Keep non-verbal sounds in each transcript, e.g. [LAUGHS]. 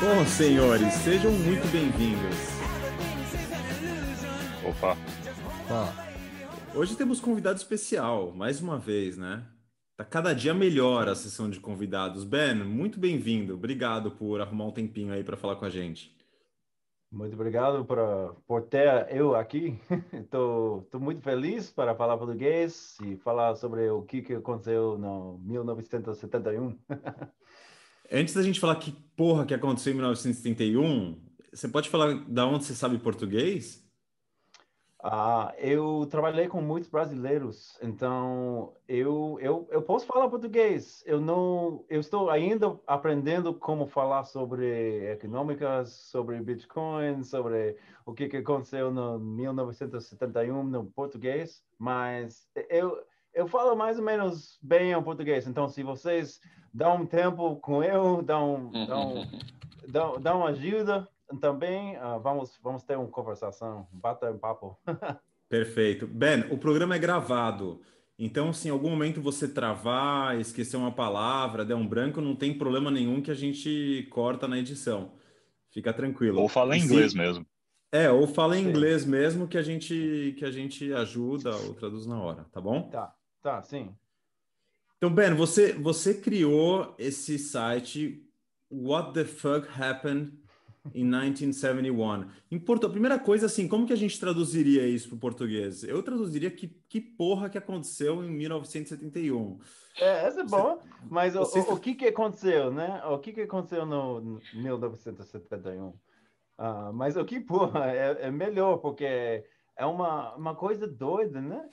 Bom, senhores, sejam muito bem-vindos. Opa. Opa. Hoje temos convidado especial, mais uma vez, né? Tá cada dia melhor a sessão de convidados. Ben, muito bem-vindo. Obrigado por arrumar um tempinho aí para falar com a gente. Muito obrigado por, por ter eu aqui. [LAUGHS] Estou muito feliz para falar português e falar sobre o que, que aconteceu no 1971. [LAUGHS] Antes da gente falar que porra que aconteceu em 1971, você pode falar da onde você sabe português? Ah, eu trabalhei com muitos brasileiros, então eu, eu, eu posso falar português. Eu não, eu estou ainda aprendendo como falar sobre econômicas, sobre Bitcoin, sobre o que, que aconteceu no 1971 no português, mas eu, eu falo mais ou menos bem o português. Então, se vocês dão um tempo com eu, dão, dão, [LAUGHS] dão, dão ajuda também, uh, vamos, vamos ter uma conversação, bata um papo. [LAUGHS] Perfeito. Ben, o programa é gravado. Então, se em algum momento você travar, esquecer uma palavra, der um branco, não tem problema nenhum que a gente corta na edição. Fica tranquilo. Ou fala em inglês mesmo. É, ou fala em inglês mesmo que a gente que a gente ajuda [LAUGHS] ou traduz na hora, tá bom? Tá, tá, sim. Então, Ben, você, você criou esse site What the Fuck Happened in 1971. Em Porto, a primeira coisa, assim, como que a gente traduziria isso para o português? Eu traduziria que, que porra que aconteceu em 1971. É, essa é boa, mas o, o, o, que que aconteceu, né? O que que aconteceu no 1971? Uh, ah, mas o que porra é, é melhor, porque é uma, uma coisa doida, né?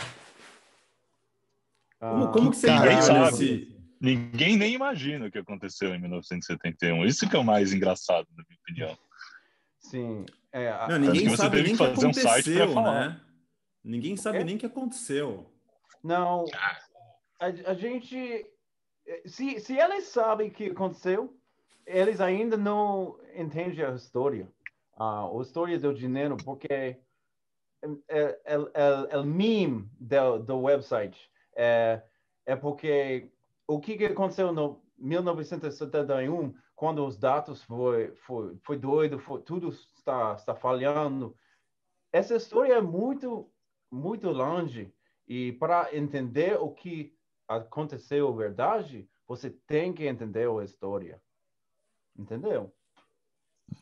Como, como que você Ninguém sabe. Ninguém nem imagina o que aconteceu em 1971. Isso que é o mais engraçado, na minha opinião. Sim. É, a... Não, ninguém sabe nem o que aconteceu, um né? Ninguém sabe é? nem o que aconteceu. Não. A, a gente... Se, se eles sabem o que aconteceu, eles ainda não entendem a história. Uh, a história do dinheiro, porque é, é, é, é o meme do, do website é, é porque o que, que aconteceu no 1971, quando os dados foi, foi, foi doido, foi, tudo está, está falhando. Essa história é muito, muito longe. E para entender o que aconteceu verdade, você tem que entender a história. Entendeu?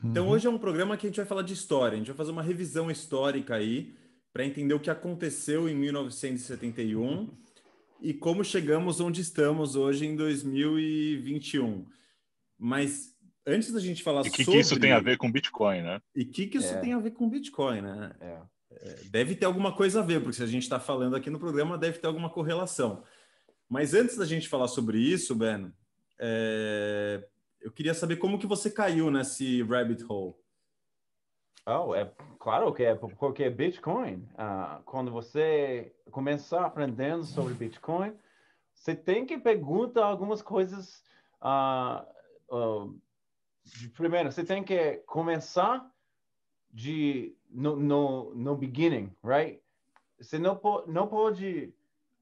Então, hoje é um programa que a gente vai falar de história. A gente vai fazer uma revisão histórica aí para entender o que aconteceu em 1971 [LAUGHS] e como chegamos onde estamos hoje em 2021. Mas antes da gente falar e que sobre... que isso tem a ver com Bitcoin, né? E o que, que isso É. tem a ver com Bitcoin, né? É. É, Deve ter alguma coisa a ver, porque se a gente está falando aqui no programa, deve ter alguma correlação. Mas antes da gente falar sobre isso, Ben, é, eu queria saber como que você caiu nesse rabbit hole. Oh, é claro que é porque Bitcoin, ah, quando você começar aprendendo sobre Bitcoin, você tem que perguntar algumas coisas. ah, ah, de- primeiro, você tem que começar de no, no, no beginning, right? Você não, po, não pode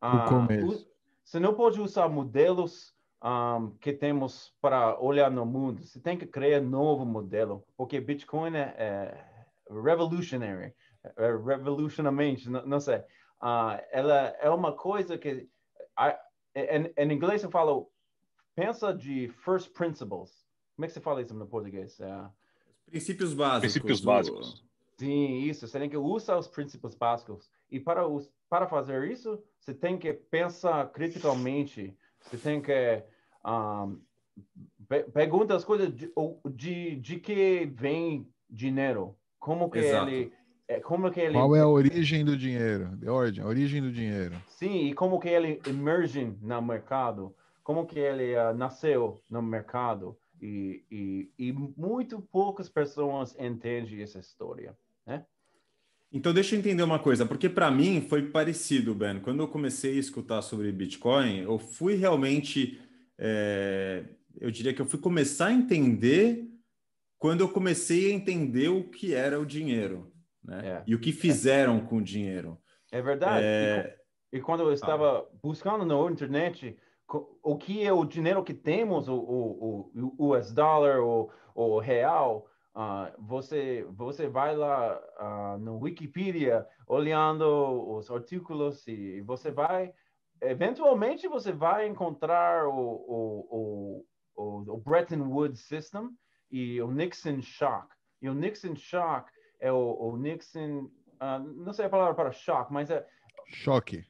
ah, começo. u- você não pode usar modelos ah, que temos para olhar no mundo. Você tem que criar novo modelo, porque Bitcoin é, é revolutionary, é revolucionamente, não, não sei. Ah, ela é uma coisa que, ah, em, em inglês eu falo, pensa de first principles. Como é que você fala isso no português? É, Princípios básicos. Princípios do- básicos. Sim, isso. Você tem que usar os princípios básicos. E para, us- para fazer isso, você tem que pensar criticamente. Você tem que um, pe pergunta as coisas de, de, de que vem dinheiro. Como que Exato. ele... é, Como que ele... Qual é a origem do dinheiro? The origin, a origem do dinheiro. Sim, e como que ele emerge no mercado, como que ele ah, nasceu no mercado. E, e, e muito poucas pessoas entendem essa história. Então, deixa eu entender uma coisa, porque para mim foi parecido, Ben. Quando eu comecei a escutar sobre Bitcoin, eu fui realmente, é, eu diria que eu fui começar a entender quando eu comecei a entender o que era o dinheiro, né? É. E o que fizeram com o dinheiro. É verdade. E É, E quando eu estava buscando na internet o que é o dinheiro que temos, o, o, o US dollar, o, o real, uh, você, você vai lá uh, no Wikipedia olhando os artículos e você vai, eventualmente você vai encontrar o, o, o, o Bretton Woods System e o Nixon Shock. E o Nixon Shock é o, o Nixon, uh, não sei a palavra para choque, mas é... Choque.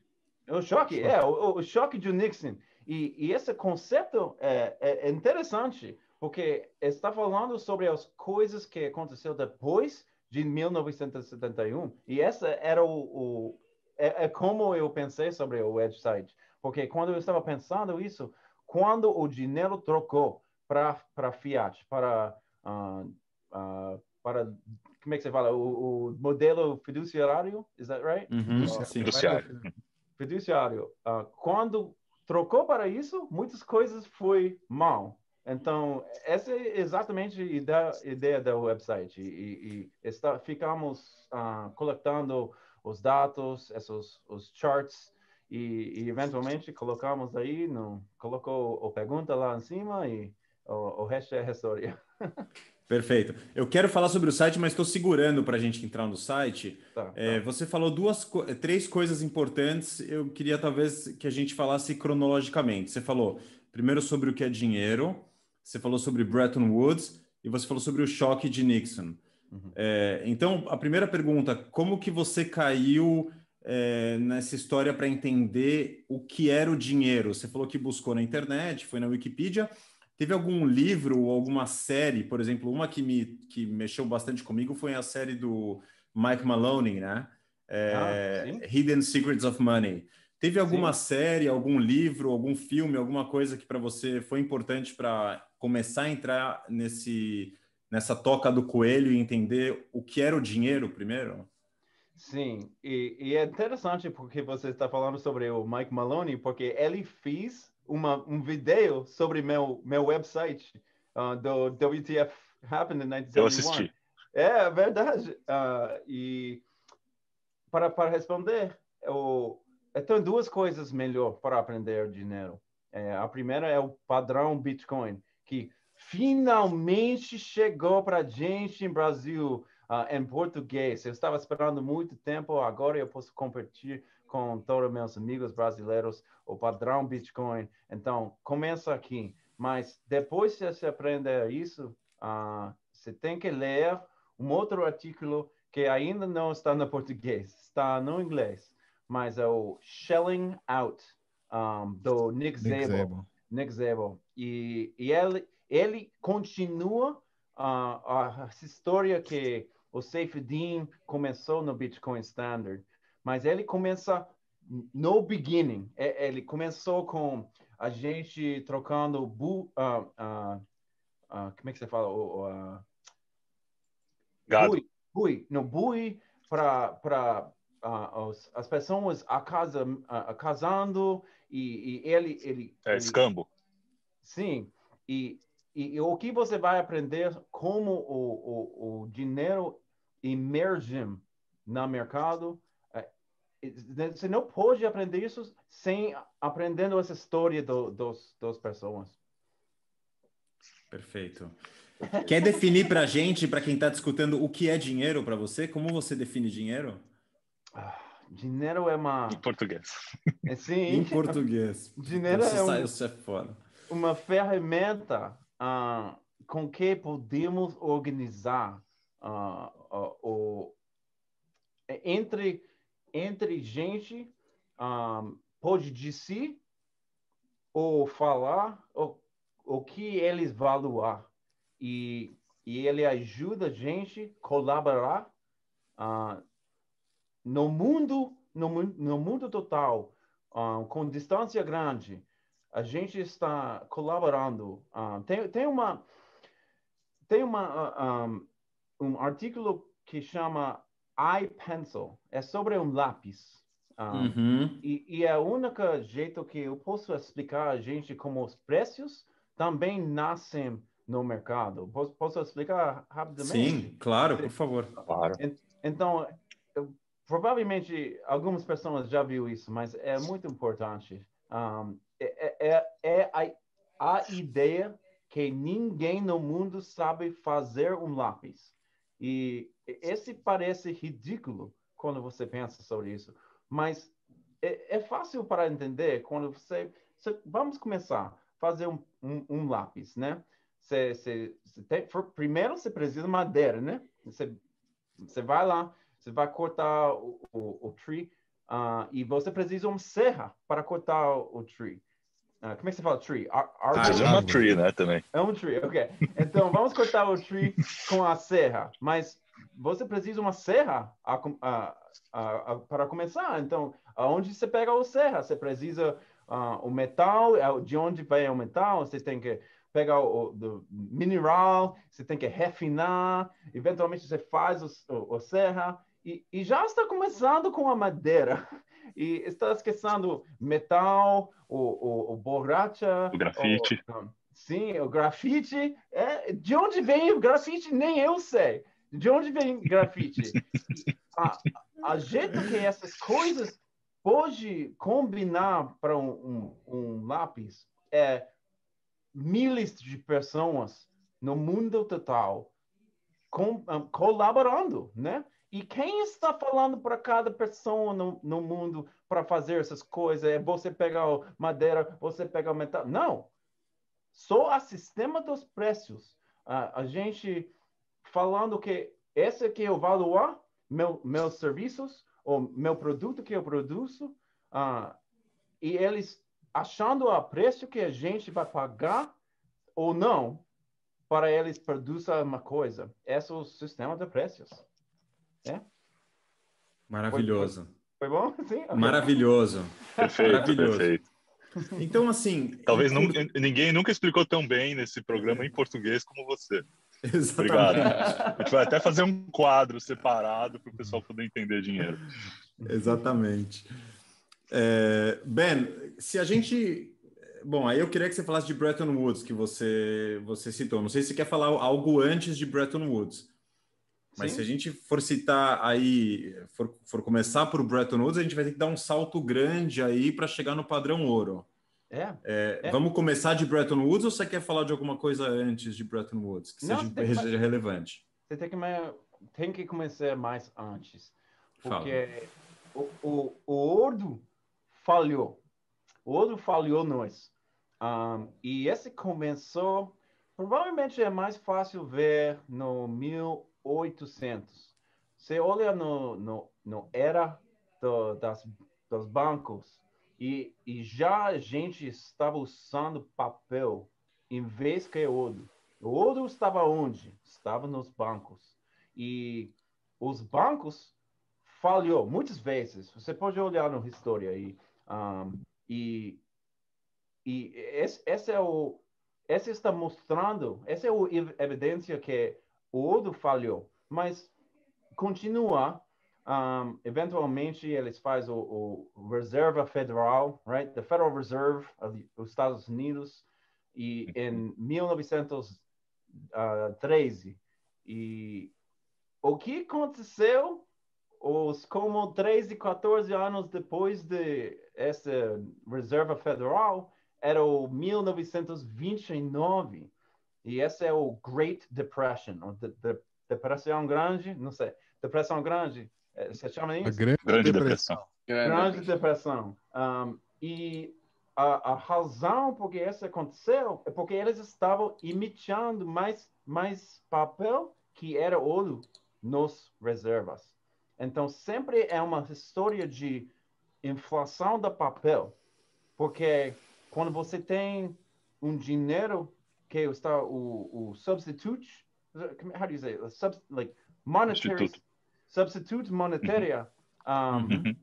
O choque, choque. é, o, o choque de Nixon. E, e esse conceito é, é, interessante, porque está falando sobre as coisas que aconteceu depois de 1971. E essa era o, o é, é, como eu pensei sobre o website, porque quando eu estava pensando isso, quando o dinheiro trocou para para Fiat, para uh, uh, para como é que você fala o, o modelo fiduciário, is that right? Uhum, uh, fiduciário. Fiduciário. quando trocou para isso, muitas coisas foi mal. Então, essa é exatamente a ideia, ideia do website. E, e está, ficamos uh, coletando os dados, esses os charts, e, e, eventualmente colocamos aí, no, colocou a pergunta lá em cima e o, o resto é história. Perfeito. Eu quero falar sobre o site, mas estou segurando para a gente entrar no site. Tá, é, tá. Você falou duas, três coisas importantes. Eu queria talvez que a gente falasse cronologicamente. Você falou primeiro sobre o que é dinheiro, você falou sobre Bretton Woods e você falou sobre o choque de Nixon. Uhum. É, então, a primeira pergunta: como que você caiu é, nessa história para entender o que era o dinheiro? Você falou que buscou na internet, foi na Wikipedia. Teve algum livro ou alguma série, por exemplo, uma que me que mexeu bastante comigo foi a série do Mike Maloney, né? É, ah, Hidden Secrets of Money. Teve alguma sim. série, algum livro, algum filme, alguma coisa que para você foi importante para começar a entrar nesse nessa toca do coelho e entender o que era o dinheiro primeiro? Sim, e, e é interessante porque você está falando sobre o Mike Maloney, porque ele fez uma, um vídeo sobre meu, meu website uh, do WTF Happened in 1971. Eu assisti. É, verdade. Uh, e para, para responder, eu, eu tenho duas coisas melhor para aprender dinheiro. É, a primeira é o padrão Bitcoin, que finalmente chegou para a gente em Brasil uh, em português. Eu estava esperando muito tempo, agora eu posso compartilhar com todos meus amigos brasileiros o padrão Bitcoin. Então, começa aqui. Mas depois que você aprender isso, uh, você tem que ler um outro artigo que ainda não está no [LAUGHS] português, está no inglês, mas é o Shelling Out, um, do Nick, Szabo. Nick Szabo. E, e ele, ele continua uh, a história que o Saifedean começou no Bitcoin Standard mas ele começa no beginning. É, ele começou com a gente trocando bu, uh, uh, uh, como é que você fala? Uh, Gado. Bui, bui, no bui para para as pessoas a casa a casando e, e, ele ele é escambo. sim e, e, e, o que você vai aprender como o, o, o dinheiro emerge no mercado você não pode aprender isso sem aprendendo essa história do, dos, das pessoas. Perfeito. [LAUGHS] Quer definir para a gente, para quem está discutindo, o que é dinheiro para você? Como você define dinheiro? Ah, dinheiro é uma. Em português. [LAUGHS] É, sim. em português. dinheiro é, um, é fora. uma ferramenta uh, com que podemos organizar uh, uh, o, entre entre gente um, pode dizer ou falar o, o que eles valorar. E, e ele ajuda a gente colaborar uh, no mundo no, no mundo total uh, com distância grande. A gente está colaborando tem, tem uma tem uma um, um artigo que chama iPencil. É sobre um lápis. Um, uhum. e, e é o único jeito que eu posso explicar a gente como os preços também nascem no mercado. Posso, posso explicar rapidamente? Sim, claro, por favor. Claro. Então, provavelmente algumas pessoas já viram isso, mas é muito importante. Um, é, é, é, é a, a ideia que ninguém no mundo sabe fazer um lápis. E esse parece ridículo quando você pensa sobre isso, mas é, é fácil para entender quando você, você vamos começar a fazer um, um, um lápis, né? Você, você, você tem, primeiro você precisa de madeira, né? Você, você vai lá, você vai cortar o, o, o tree uh, e você precisa de uma serra para cortar o, o tree. Uh, como é que você fala tree? Ar ah, é uma tree, né, também. É um tree, ok. Então, vamos cortar o tree com a serra, mas você precisa uma serra a, a, a, para começar. Então, aonde você pega a serra? Você precisa uh, o metal, é de onde vem o metal, você tem que pegar o, do mineral, você tem que refinar, eventualmente você faz o, o, o serra e, e, já está começando com a madeira [LAUGHS] e está esquecendo metal, o, o, o borracha, o grafite. O, sim, o grafite. É, de onde vem o grafite? Nem eu sei. De onde vem grafite? [LAUGHS] a, a jeito que essas coisas pode combinar para um, um, um lápis é milhares de pessoas no mundo total com, um, colaborando, né? E quem está falando para cada pessoa no, no mundo para fazer essas coisas? É você pegar madeira, você pegar metal? Não. Só o sistema dos preços. Uh, a gente falando que esse é o valor, meu, meus serviços, ou meu produto que eu produzo, uh, e eles achando o preço que a gente vai pagar ou não para eles produzir uma coisa. Esse é o sistema de preços. É? Maravilhoso. Foi, foi, bom? [LAUGHS] Sim? Maravilhoso. Perfeito, Maravilhoso. perfeito. Então, assim... Talvez ninguém nunca explicou tão bem nesse programa em português como você. [LAUGHS] Exatamente. Obrigado. A gente vai até fazer um quadro separado para o pessoal poder entender dinheiro. Exatamente. É, ben, se a gente. Bom, aí eu queria que você falasse de Bretton Woods, que você, você citou. Não sei se você quer falar algo antes de Bretton Woods. Mas Sim. se a gente for citar aí, for, for começar por Bretton Woods, a gente vai ter que dar um salto grande aí para chegar no padrão ouro. É, é, é, Vamos começar de Bretton Woods ou você quer falar de alguma coisa antes de Bretton Woods que Não, seja, seja relevante? Você tem que, tem que começar mais antes. Porque o, o, o ouro falhou. O outro falhou nós. Um, e esse começou, provavelmente é mais fácil ver no 1800. Você olha no, no, no era do, das, dos bancos e, e já a gente estava usando papel em vez que ouro. O ouro estava onde? Estava nos bancos. E os bancos falhou muitas vezes. Você pode olhar na história aí. Um, e e esse, esse, é o esse está mostrando, essa é a evidência que o ouro falhou, mas continua. Um, eventualmente eles fazem o, o, Reserva Federal, right? The Federal Reserve dos Estados Unidos e em 1913 e o que aconteceu os como 13, 14 anos depois de essa reserva federal, era o 1929. E esse é o Great Depression, ou de, de, Depressão Grande, não sei, Depressão Grande, eh, você chama isso? Grande, grande Depressão. Grande Depressão. Um, e a, a, razão por que isso aconteceu é porque eles estavam imitando mais, mais papel que era ouro nos reservas. Então, sempre é uma história de inflação do papel, porque quando você tem um dinheiro que está o, o substitute, how do you say, Sub, like monetary substitute, substitute monetária, um, uhum.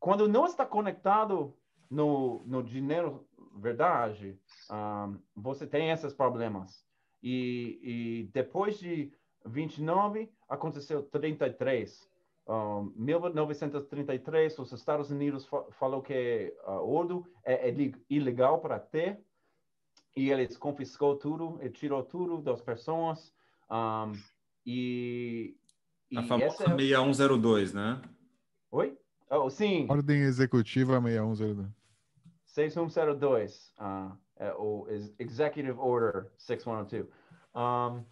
quando não está conectado no, no dinheiro verdade, um, você tem esses problemas. E, e depois de 29 aconteceu 33 um, 1933, os Estados Unidos fa falou que uh, ouro é, é ilegal para ter e eles confiscou tudo e tirou tudo das pessoas um, e, e a famosa essa... 6102, né? Oi? Oh, sim. Ordem executiva 6102. 6102, uh, é o Executive Order 6102. Um,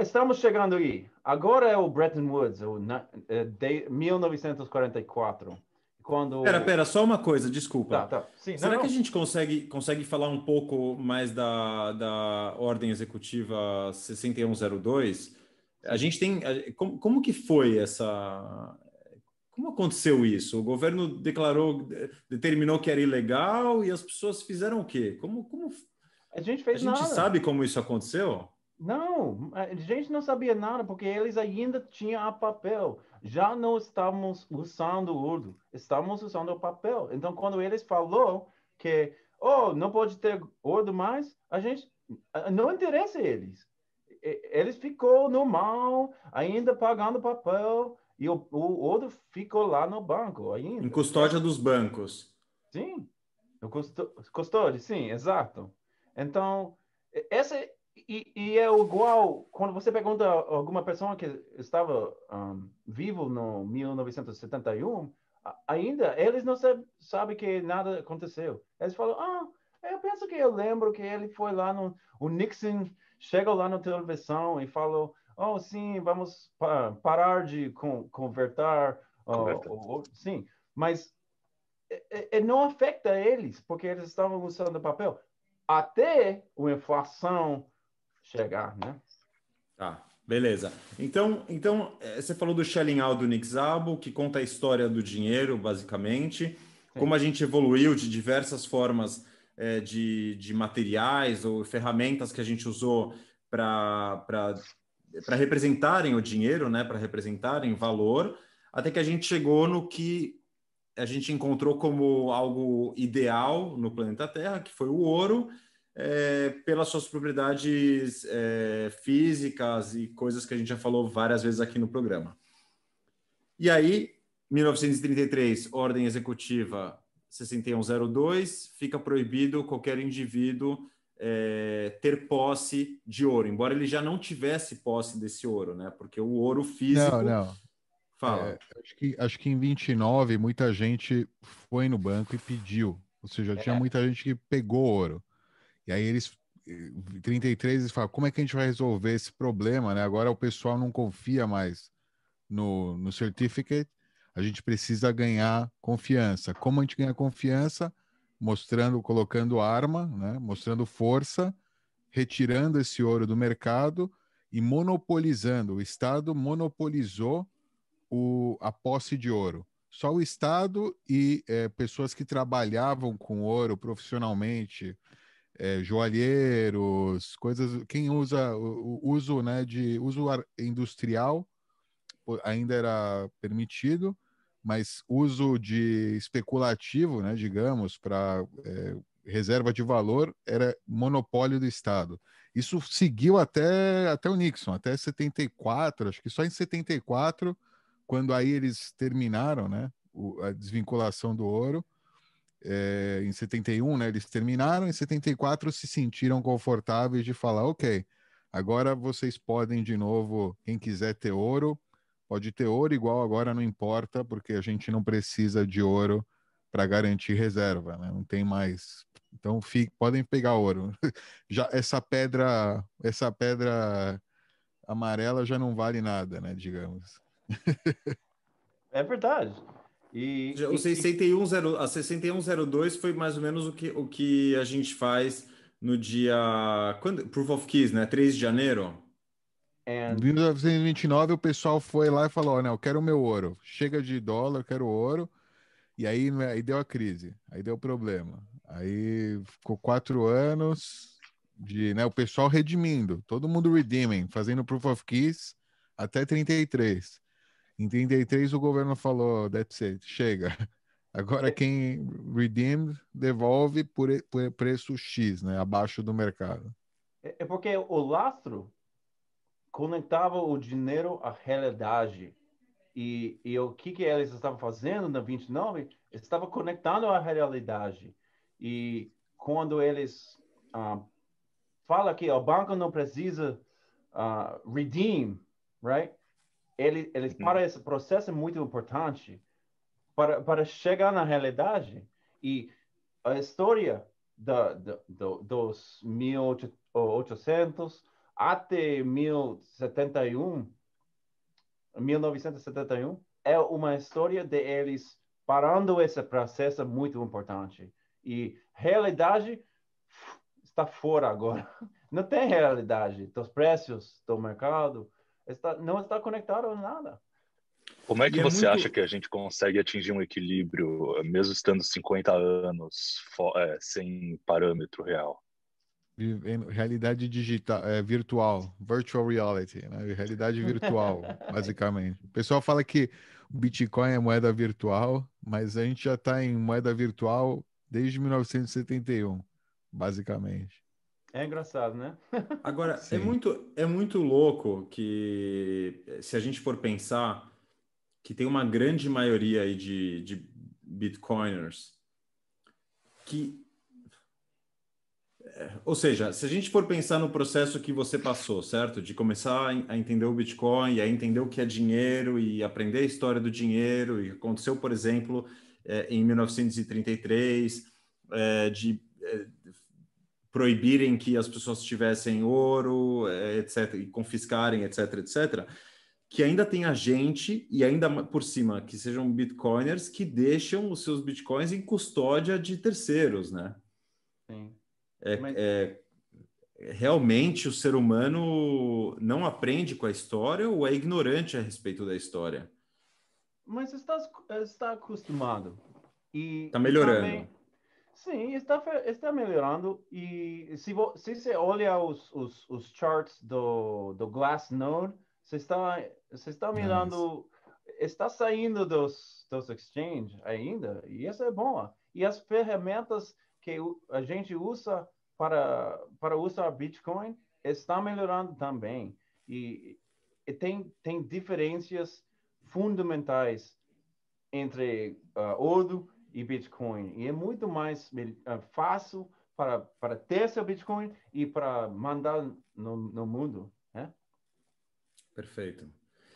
estamos chegando aí. Agora é o Bretton Woods, o, de 1944. Quando... Pera, pera, só uma coisa, desculpa. Tá, tá. Sim, Será não, que não. a gente consegue, consegue falar um pouco mais da, da Ordem Executiva 6102? A gente tem. Como, como que foi essa. Como aconteceu isso? O governo declarou, determinou que era ilegal e as pessoas fizeram o quê? Como, como... A gente fez A gente nada. sabe como isso aconteceu? Não, a gente não sabia nada porque eles ainda tinham a papel. Já não estávamos usando o urdo, estávamos usando o papel. Então, quando eles falou que, oh, não pode ter urdo mais, a gente não interessa eles. Eles ficou normal, ainda pagando papel e o, o urdo ficou lá no banco ainda. Em custódia dos bancos. Sim, o custódio, sim, exato. Então, essa e, e, é igual quando você pergunta a alguma pessoa que estava um, vivo no 1971, ainda eles não sabem sabe que nada aconteceu. Eles falam, ah, eu penso que eu lembro que ele foi lá no, o Nixon chegou lá na televisão e falou, oh, sim, vamos pa parar de con converter, sim, mas é, é, não afeta eles porque eles estavam usando papel até a inflação chegar, né? Tá, beleza. Então, então você falou do shelling out do Nick Szabo, que conta a história do dinheiro, basicamente, Sim. como a gente evoluiu de diversas formas é, de, de materiais ou ferramentas que a gente usou para representarem o dinheiro, né? Para representarem valor, até que a gente chegou no que a gente encontrou como algo ideal no planeta Terra, que foi o ouro, é, pelas suas propriedades é, físicas e coisas que a gente já falou várias vezes aqui no programa. E aí, 1933, Ordem Executiva 6102, fica proibido qualquer indivíduo é, ter posse de ouro, embora ele já não tivesse posse desse ouro, né? Porque o ouro físico. Não, não. Fala. É, acho, que, acho que em 29 muita gente foi no banco e pediu. Ou seja, É. tinha muita gente que pegou ouro. E aí eles, em 33, eles falam, como é que a gente vai resolver esse problema, né? Agora o pessoal não confia mais no, no certificate, a gente precisa ganhar confiança. Como a gente ganha confiança? Mostrando, colocando arma, né? Mostrando força, retirando esse ouro do mercado e monopolizando. O Estado monopolizou o, a posse de ouro. Só o Estado e é, pessoas que trabalhavam com ouro profissionalmente, é, joalheiros, coisas. Quem usa o, o uso né, de uso industrial ainda era permitido, mas uso de especulativo, né, digamos, para é, reserva de valor era monopólio do Estado. Isso seguiu até, até o Nixon, até 74, acho que só em 74, quando aí eles terminaram né, o, a desvinculação do ouro. É, em 71, né, eles terminaram, em 74 se sentiram confortáveis de falar, ok, agora vocês podem de novo, quem quiser ter ouro, pode ter ouro igual agora, não importa, porque a gente não precisa de ouro para garantir reserva, né? não tem mais. Então fique, podem pegar ouro. [LAUGHS] Já essa pedra, essa pedra amarela já não vale nada, né? Digamos. é verdade. E, o e, 61, a 6102 foi mais ou menos o que, o que a gente faz no dia. Quando, Proof of Keys, né? 3 de janeiro. Em 1929, o pessoal foi lá e falou: né, eu quero o meu ouro. Chega de dólar, eu quero ouro. E aí, aí deu a crise, aí deu problema. Aí ficou quatro anos de né, o pessoal redimindo, todo mundo redeeming, fazendo Proof of Keys até 33. Em 33 o governo falou, that's it, chega. [LAUGHS] Agora quem redeem devolve por, por preço X, né, abaixo do mercado. É porque o lastro conectava o dinheiro à realidade. E, e o que, que eles estavam fazendo na 29? Estava conectando à realidade. E quando eles uh, falam que o banco não precisa uh, redeem, right? Ele, eles para esse processo é muito importante para, para chegar na realidade. E a história da, da, do, dos 1800 até 1071, 1971, é uma história de eles parando esse processo muito importante. E realidade está fora agora. [LAUGHS] Não tem realidade dos preços do mercado, está, não está conectado a nada. Como é que e é você é muito... acha que a gente consegue atingir um equilíbrio, mesmo estando 50 anos é, sem parâmetro real? Realidade digital, é, virtual, virtual reality, né? realidade virtual, [LAUGHS] basicamente. O pessoal fala que o Bitcoin é moeda virtual, mas a gente já está em moeda virtual desde 1971, basicamente. É engraçado, né? [LAUGHS] Agora, é muito, é muito louco que, se a gente for pensar, que tem uma grande maioria aí de, de bitcoiners que ou seja, se a gente for pensar no processo que você passou, certo? De começar a entender o Bitcoin, a entender o que é dinheiro e aprender a história do dinheiro, e aconteceu, por exemplo, é, em 1933, é, de proibirem que as pessoas tivessem ouro, etc., e confiscarem, etc., etc., que ainda tem a gente, e ainda por cima, que sejam bitcoiners, que deixam os seus bitcoins em custódia de terceiros, né? Sim. É, Mas... é, realmente o ser humano não aprende com a história ou é ignorante a respeito da história? Mas está, está acostumado. Está melhorando. Também, sim, está, está melhorando. E se, se você olha os, os, os charts do, do Glassnode, você está, você está mirando, está saindo dos, dos exchange ainda, e isso é bom. E as ferramentas que a gente usa para, para usar Bitcoin está melhorando também. E, e tem, tem diferenças fundamentais entre uh, ouro e Bitcoin. E é muito mais uh, fácil para, para ter seu Bitcoin e para mandar no, no mundo. Né? Perfeito.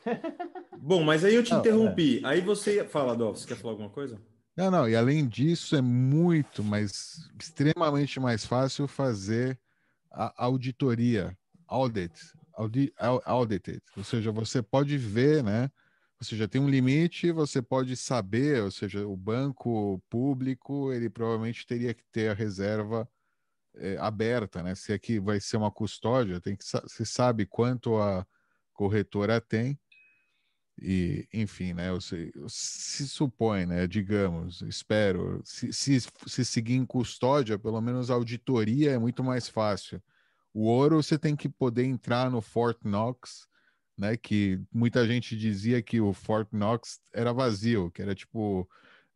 [LAUGHS] Bom, mas aí eu te interrompi. É. Aí você fala, Dó, você quer falar alguma coisa? Não, não, e além disso, é muito mais, extremamente mais fácil fazer a auditoria, audit, audit, audited, ou seja, você pode ver, né? Você já tem um limite, você pode saber, ou seja, o banco público, ele provavelmente teria que ter a reserva é, aberta, né? Se aqui vai ser uma custódia, tem que se sabe quanto a corretora tem, e, enfim, né, se, se supõe, né, digamos, espero, se, se, se seguir em custódia, pelo menos a auditoria é muito mais fácil. O ouro você tem que poder entrar no Fort Knox, né, que muita gente dizia que o Fort Knox era vazio, que era tipo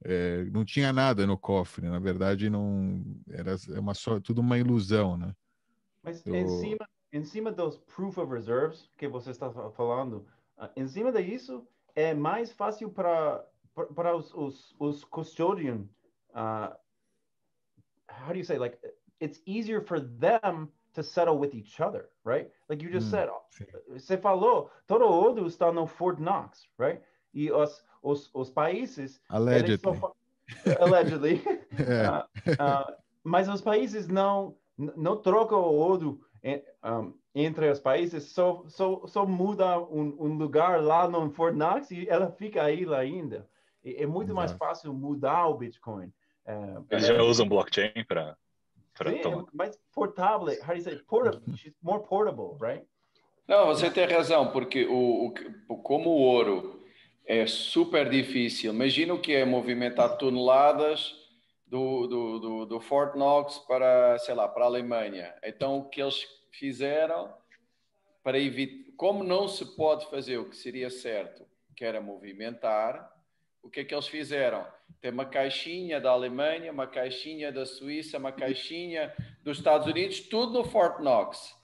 é, não tinha nada no cofre, na verdade não era é uma só tudo uma ilusão, né? Mas Eu... em cima em cima dos proof of reserves que você está falando, em cima disso, é mais fácil para para os, os, os custodian. Uh, how do you say like it's easier for them to settle with each other, right? Like you just mm, said, sim. você falou, todo ouro está no Fort Knox, right? E os, os, os países... Allegedly. Só, allegedly. yeah. uh, uh, mas os países não, não trocam o ouro um, entre os países, só, só, só muda um, um, lugar lá no Fort Knox e ela fica aí lá ainda. E, é muito Exato. mais fácil mudar o Bitcoin. Uh, Eles já usam blockchain para Sim, é mais portável. How do you say? Portable. more portable, right? Não, você tem razão, porque o, o, como o ouro é super difícil, imagina o que é movimentar toneladas do, do, do, do Fort Knox para, sei lá, para a Alemanha. Então, o que eles fizeram para evitar, como não se pode fazer o que seria certo, que era movimentar, o que é que eles fizeram? Tem uma caixinha da Alemanha, uma caixinha da Suíça, uma caixinha dos Estados Unidos, tudo no Fort Knox.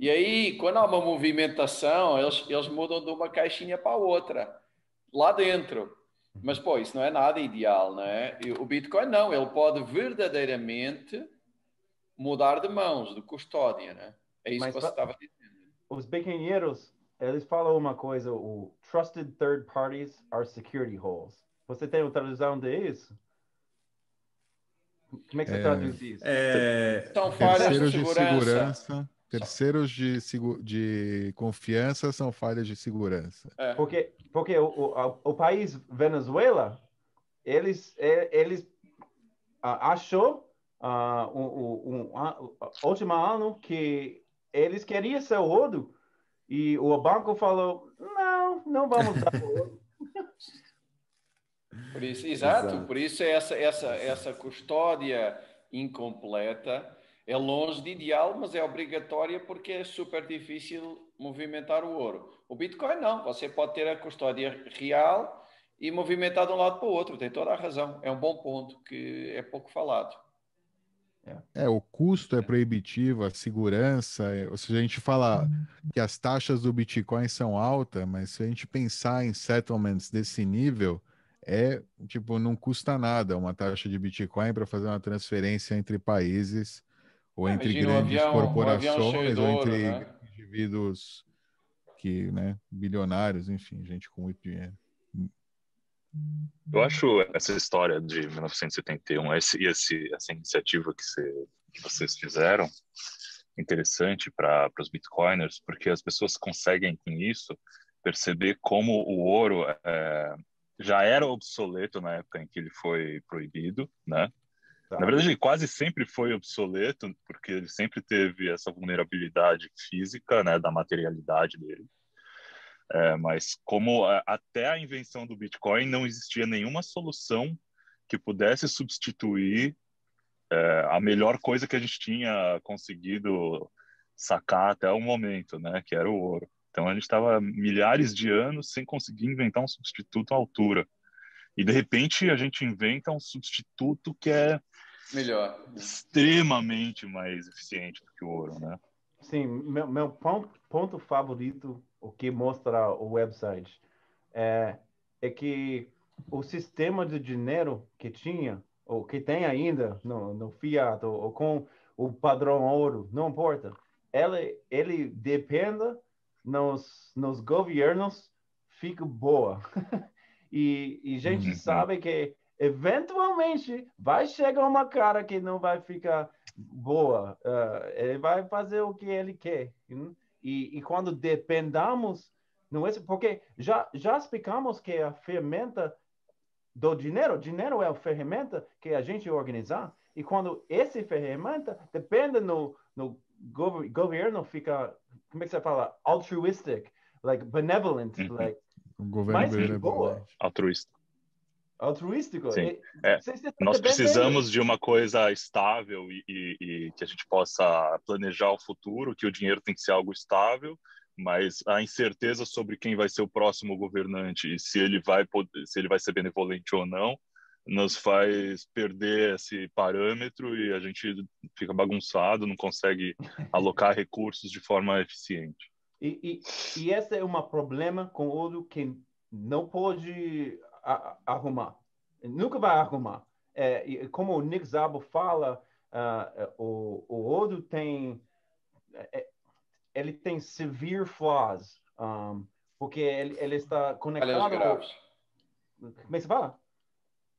E aí, quando há uma movimentação, eles, eles mudam de uma caixinha para outra, lá dentro. Mas, pô, isso não é nada ideal, não é? O Bitcoin não, ele pode verdadeiramente mudar de mãos, de custódia, né? É isso Mas, que você estava dizendo. Os pequeneiros, eles falam uma coisa, o trusted third parties are security holes. Você tem uma tradução disso? Como é que você é, traduz isso? É... São falhas de segurança. de segurança. Terceiros de, de confiança são falhas de segurança. É. Porque, porque o, o, o, país Venezuela, eles, eles uh, achou uh, um, um, um, último ano que eles queriam ser ouro e o banco falou, não, não vamos dar ouro. [LAUGHS] Por isso, exato, exato, por isso é essa, essa, essa custódia incompleta é longe de ideal, mas é obrigatória porque é super difícil movimentar o ouro. O Bitcoin não, você pode ter a custódia real e movimentar de um lado para o outro, tem toda a razão. É um bom ponto que é pouco falado. É, é o custo é proibitivo, a segurança, é, ou seja, a gente fala que as taxas do Bitcoin são altas, mas se a gente pensar em settlements desse nível, é tipo, não custa nada uma taxa de Bitcoin para fazer uma transferência entre países ou entre grandes um avião, corporações, um ou entre né? indivíduos que, né, bilionários, enfim, gente com muito dinheiro. Eu acho essa história de 1971 esse, esse, essa iniciativa que, você, que vocês fizeram interessante para os bitcoiners, porque as pessoas conseguem com isso perceber como o ouro é, já era obsoleto na época em que ele foi proibido, né? Tá. Na verdade, ele quase sempre foi obsoleto, porque ele sempre teve essa vulnerabilidade física, né, da materialidade dele. É, mas como até a invenção do Bitcoin não existia nenhuma solução que pudesse substituir é, a melhor coisa que a gente tinha conseguido sacar até o momento, né, que era o ouro. Então a gente estava milhares de anos sem conseguir inventar um substituto à altura. E de repente a gente inventa um substituto que é melhor, extremamente mais eficiente do que o ouro, né? Sim, meu, meu ponto, ponto favorito, o que mostra o website, é, é que o sistema de dinheiro que tinha, ou que tem ainda no, no Fiat, ou, ou com o padrão ouro, não importa, ele, ele depende nos, nos governos, fica boa. [LAUGHS] e, e a gente uhum. sabe que eventualmente vai chegar uma cara que não vai ficar boa. Uh, ele vai fazer o que ele quer. E, e quando dependamos, não é porque já já explicamos que a ferramenta do dinheiro, dinheiro é a ferramenta que a gente organizar. E quando essa ferramenta depende no, no governo fica, como é que você fala, altruistic, like benevolent, uhum. like um governo mais boa. altruísta altruístico. Sim. É. Nós precisamos de uma coisa estável e, e, e, que a gente possa planejar o futuro, que o dinheiro tem que ser algo estável, mas a incerteza sobre quem vai ser o próximo governante e se ele vai poder, se ele vai ser benevolente ou não, nos faz perder esse parâmetro e a gente fica bagunçado, não consegue alocar recursos de forma eficiente. E, e, e esse é um problema com o que não pode arrumar. Nunca vai arrumar. É, como o Nick Zabo fala, uh, o, o Odo tem é, ele tem severe flaws, um, porque ele, ele está conectado... Falhas graves. Como é que você fala?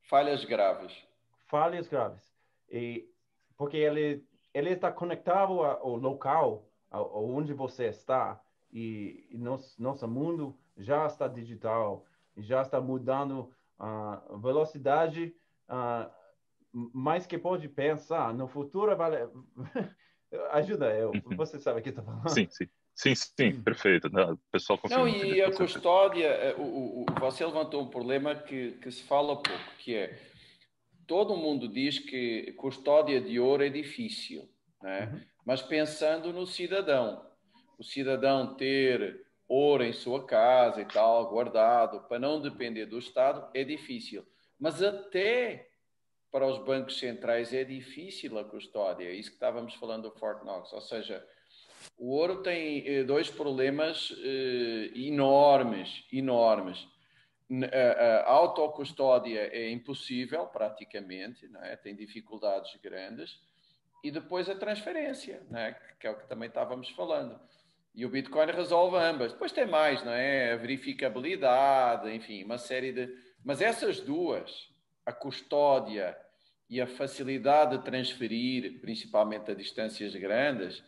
Falhas graves. Falhas graves. E, porque ele, ele está conectado ao local onde você está e, e nosso, nosso mundo já está digital já está mudando a velocidade uh, mais que pode pensar. No futuro, vale... [LAUGHS] ajuda eu. Uhum. Você sabe o que está falando? Sim, sim. Sim, sim, perfeito. Não, o pessoal Não, e a custódia, eh, o, o, você levantou um problema que, que se fala pouco, que é todo mundo diz que custódia de ouro é difícil, né? Uhum. mas pensando no cidadão, o cidadão ter ouro em sua casa e tal, guardado, para não depender do Estado, é difícil. Mas até para os bancos centrais é difícil a custódia. É isso que estávamos falando do Fort Knox. Ou seja, o ouro tem eh, dois problemas eh, enormes, enormes. A autocustódia é impossível, praticamente, não é? tem dificuldades grandes. E depois a transferência, não é? que é o que também estávamos falando. E o Bitcoin resolve ambas. Depois tem mais, não é? A verificabilidade, enfim, uma série de, Mas essas duas, a custódia e a facilidade de transferir, principalmente a distâncias grandes,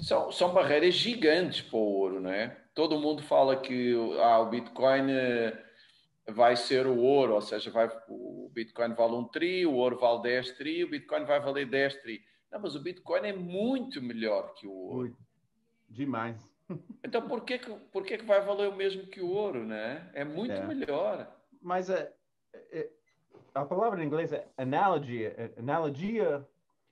são, são barreiras gigantes para o ouro, não é? Todo mundo fala que ah, o Bitcoin eh, vai ser o ouro, ou seja, vai, o Bitcoin vale um tri, o ouro vale 10 tri, o Bitcoin vai valer 10 tri. Não, mas o Bitcoin é muito melhor que o ouro. Demais. Então por que, por que, vai valer o mesmo que o ouro, né? É muito é. melhor. Mas é, é, a palavra em inglês é analogia. É, analogia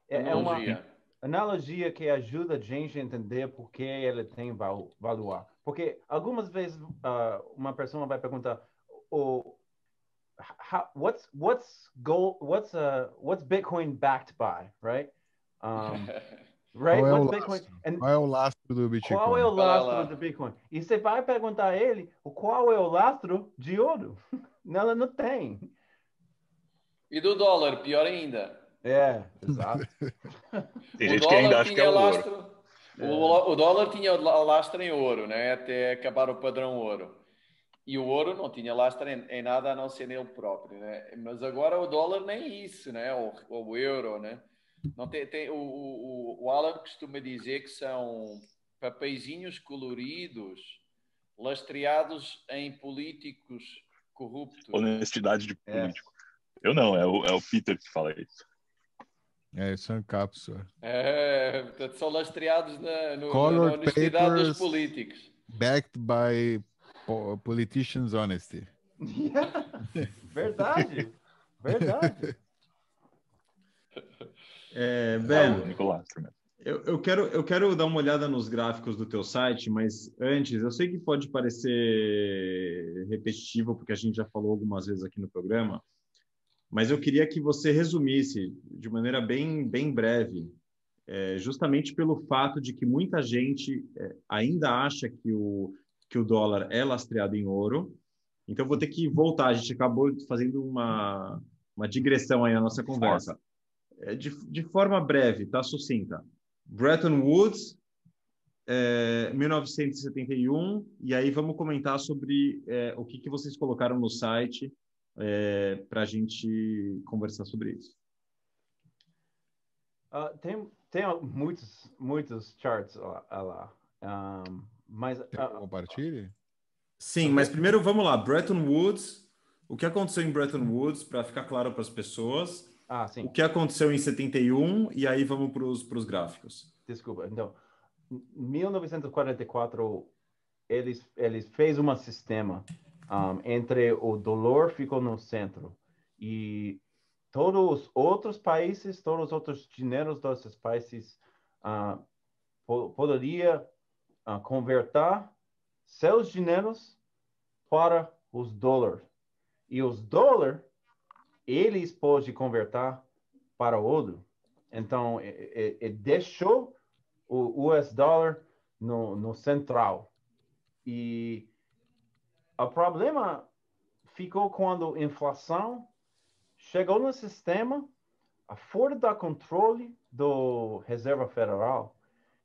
é, analogia. é uma analogia que ajuda a gente a entender por que ele tem valor. Porque algumas vezes uh, uma pessoa vai perguntar, oh, how, what's what's gold what's uh what's Bitcoin backed by, right? Um, [LAUGHS] right? Qual é, Bitcoin? And qual é o lastro do Bitcoin? Qual é o lastro do Bitcoin? E você vai perguntar a ele qual é o lastro de ouro? [LAUGHS] Não, não tem. E do dólar, pior ainda. É, [LAUGHS] exato. Tem gente que ainda acha que é o lastro, ouro. O, o, dólar tinha lastro em ouro, né? até acabar o padrão ouro. E o ouro não tinha lastro em, em, nada a não ser nele próprio. Né? Mas agora o dólar nem isso, né? o, o euro. Né? Não tem, tem, o, o, o Alan costuma dizer que são papeizinhos coloridos lastreados em políticos corruptos. Honestidade de é. político. É. Eu não, é o, é o Peter que fala isso. É, são cápsulas. É, portanto, são lastreados na, no, na honestidade dos políticos. Backed by politicians' honesty. Yeah. [LAUGHS] Verdade. Verdade. É, ben, eu, eu, quero, eu quero dar uma olhada nos gráficos do teu site, mas antes, eu sei que pode parecer repetitivo, porque a gente já falou algumas vezes aqui no programa, mas eu queria que você resumisse de maneira bem, bem breve, é, justamente pelo fato de que muita gente é, ainda acha que o, que o dólar é lastreado em ouro. Então, vou ter que voltar. A gente acabou fazendo uma, uma digressão aí na nossa conversa. É, de, de forma breve, tá sucinta. Bretton Woods, é, 1971, e aí vamos comentar sobre é, o que, que vocês colocaram no site é, para a gente conversar sobre isso. Uh, tem, tem muitos, muitos charts lá. lá. Um, mas, uh, compartilhe? Sim, mas primeiro vamos lá. Bretton Woods. O que aconteceu em Bretton Woods, para ficar claro para as pessoas. Ah, sim. O que aconteceu em 71, e aí vamos para os gráficos. Desculpa, então, 1944, eles, eles fez um sistema um, entre o dólar ficou no centro e todos os outros países, todos os outros dinheiros desses países uh, po poderia uh, converter seus dinheiros para os dólares. E os dólares, eles podem converter para ouro. Então, ele deixou o US dólar no, no central. E o problema ficou quando a inflação chegou no sistema, fora da controle do Reserva Federal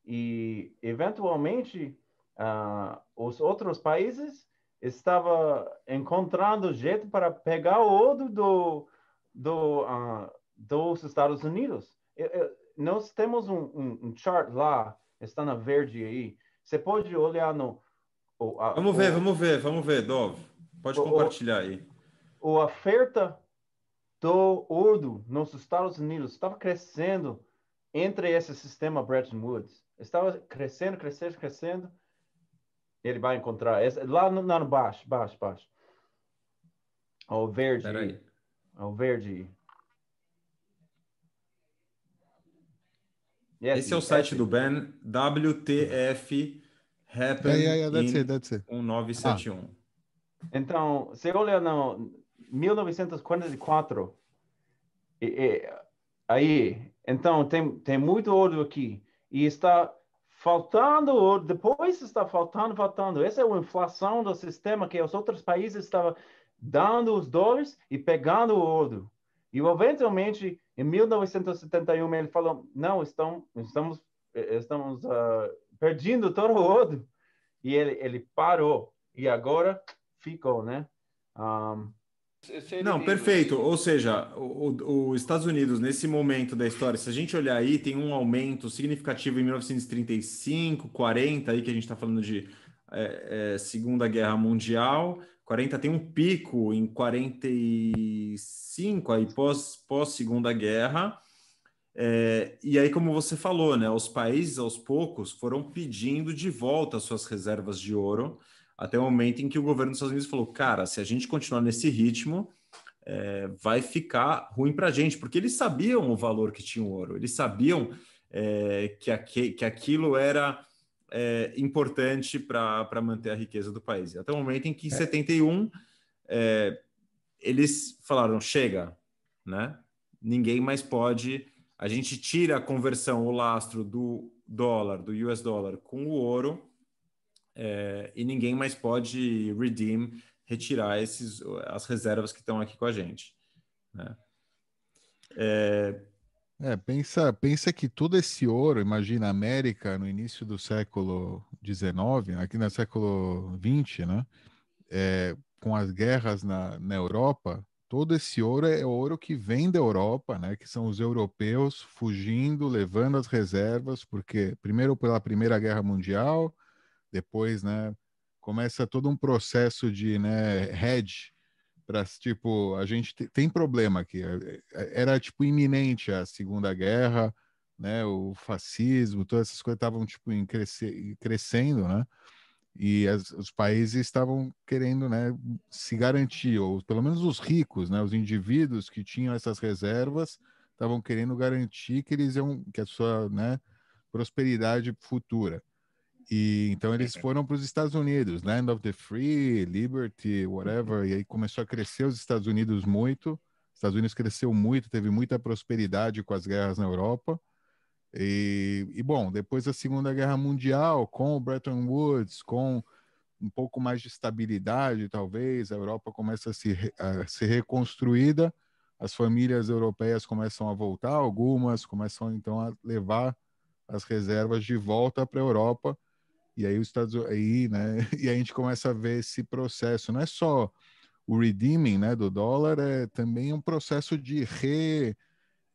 e eventualmente uh, os outros países estavam encontrando jeito para pegar o ouro do, do uh, dos Estados Unidos. Eu, eu, nós temos um, um, um, chart lá, está na verde aí. Você pode olhar no a, vamos ver, o, vamos ver, vamos ver, Dov. Pode o, compartilhar aí. A oferta do ouro nos Estados Unidos estava crescendo entre esse sistema Bretton Woods. Estava crescendo, crescendo, crescendo. Ele vai encontrar esse, lá no, no baixo, baixo, baixo. O verde. Peraí. O verde. Yes, Esse é o site do Ben, WTF Happened yeah, yeah, that's it, that's it. 1971. Ah. Então, você olha no 1944, e, e, aí, então tem, tem muito ouro aqui, e está faltando depois está faltando, faltando. Essa é a inflação do sistema que os outros países estavam dando os dólares e pegando o ouro. E eventualmente, em 1971, ele falou: não, estão, estamos, estamos uh, perdendo todo o ouro. E ele, ele parou. E agora ficou, né? Um, Não, perfeito. Ou seja, os Estados Unidos, nesse momento da história, se a gente olhar aí, tem um aumento significativo em 1935, 40, aí que a gente está falando de é, é, Segunda Guerra Mundial. 40 tem um pico em 45, aí pós, pós Segunda Guerra. É, e aí, como você falou, né, os países aos poucos foram pedindo de volta suas reservas de ouro até o momento em que o governo dos Estados Unidos falou: cara, se a gente continuar nesse ritmo, é, vai ficar ruim para a gente, porque eles sabiam o valor que tinha o ouro, eles sabiam é, que, que aquilo era é, importante para manter a riqueza do país. Até o momento em que, em 71, é. é, eles falaram: chega, né? ninguém mais pode. A gente tira a conversão, o lastro do dólar, do US dólar, com o ouro é, e ninguém mais pode redeem, retirar esses, as reservas que estão aqui com a gente. Né? É... é, pensa, pensa que todo esse ouro, imagina a América no início do século XIX, aqui no século XX, né? É, com as guerras na, na Europa, todo esse ouro é ouro que vem da Europa, né? Que são os europeus fugindo, levando as reservas, porque primeiro pela Primeira Guerra Mundial, depois, né, começa todo um processo de, né, hedge para tipo, a gente tem problema aqui. É, é, era tipo iminente a Segunda Guerra, né, o fascismo, todas essas coisas estavam tipo em crescer, crescendo, né? E as, os países estavam querendo, né, se garantir, ou pelo menos os ricos, né, os indivíduos que tinham essas reservas, estavam querendo garantir que eles iam que a sua, né, prosperidade futura. E então eles foram para os Estados Unidos, Land of the Free, Liberty, whatever. E aí começou a crescer os Estados Unidos muito. Os Estados Unidos cresceu muito, teve muita prosperidade com as guerras na Europa. E, e bom, depois da Segunda Guerra Mundial, com o Bretton Woods, com um pouco mais de estabilidade, talvez, a Europa começa a, se, a ser reconstruída, as famílias europeias começam a voltar, algumas começam então a levar as reservas de volta para a Europa e aí os Estados aí, né? [LAUGHS] E a gente começa a ver esse processo. Não é só o redeeming, né, do dólar, é também um processo de re,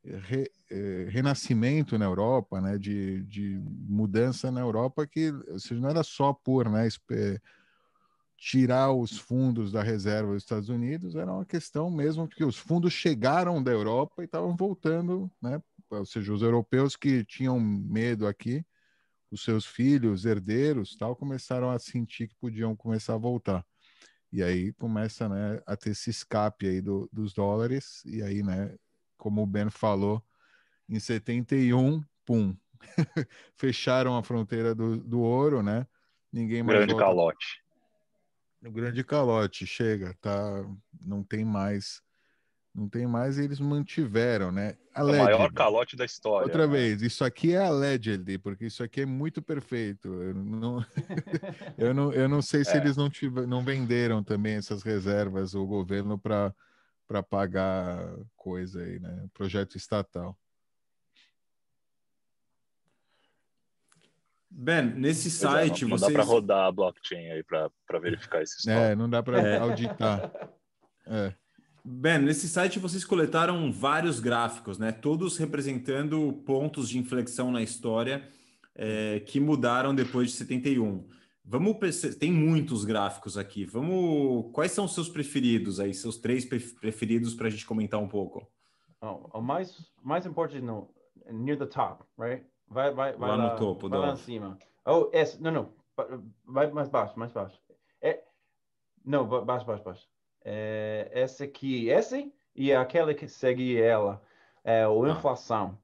re, eh, renascimento na Europa, né, de, de mudança na Europa que ou seja, não era só por, né, tirar os fundos da reserva dos Estados Unidos, era uma questão mesmo porque os fundos chegaram da Europa e estavam voltando, né, ou seja, os europeus que tinham medo aqui os seus filhos, herdeiros, tal, começaram a sentir que podiam começar a voltar. E aí começa, né, a ter esse escape aí do, dos dólares, e aí, né, como o Ben falou, em 71, pum, [LAUGHS] fecharam a fronteira do, do ouro, né? Ninguém mais grande volta. calote. O grande calote, chega, tá, não tem mais não tem mais e eles mantiveram, né? Allegedly. O maior calote da história. Outra né? vez, isso aqui é allegedly, porque isso aqui é muito perfeito. Eu não, [LAUGHS] eu não, eu não sei se é. eles não, tiver, não venderam também essas reservas, o governo, para pagar coisa aí, né? Projeto estatal. Ben, nesse site é, não, não vocês... dá para rodar a blockchain aí para verificar esse É, não dá para é. auditar. [LAUGHS] É. Ben, nesse site vocês coletaram vários gráficos, né? Todos representando pontos de inflexão na história é, que mudaram depois de 71. Vamos tem muitos gráficos aqui. Vamos, quais são os seus preferidos aí? Seus três preferidos para a gente comentar um pouco? Oh, o mais mais importante no near the top, right? Vai vai vai lá, lá no topo, vai lá em cima. Oh, esse, não não, vai mais baixo, mais baixo. É, não, baixo, baixo, baixo é, essa aqui, esse e aquela que segue ela, é o ah. inflação,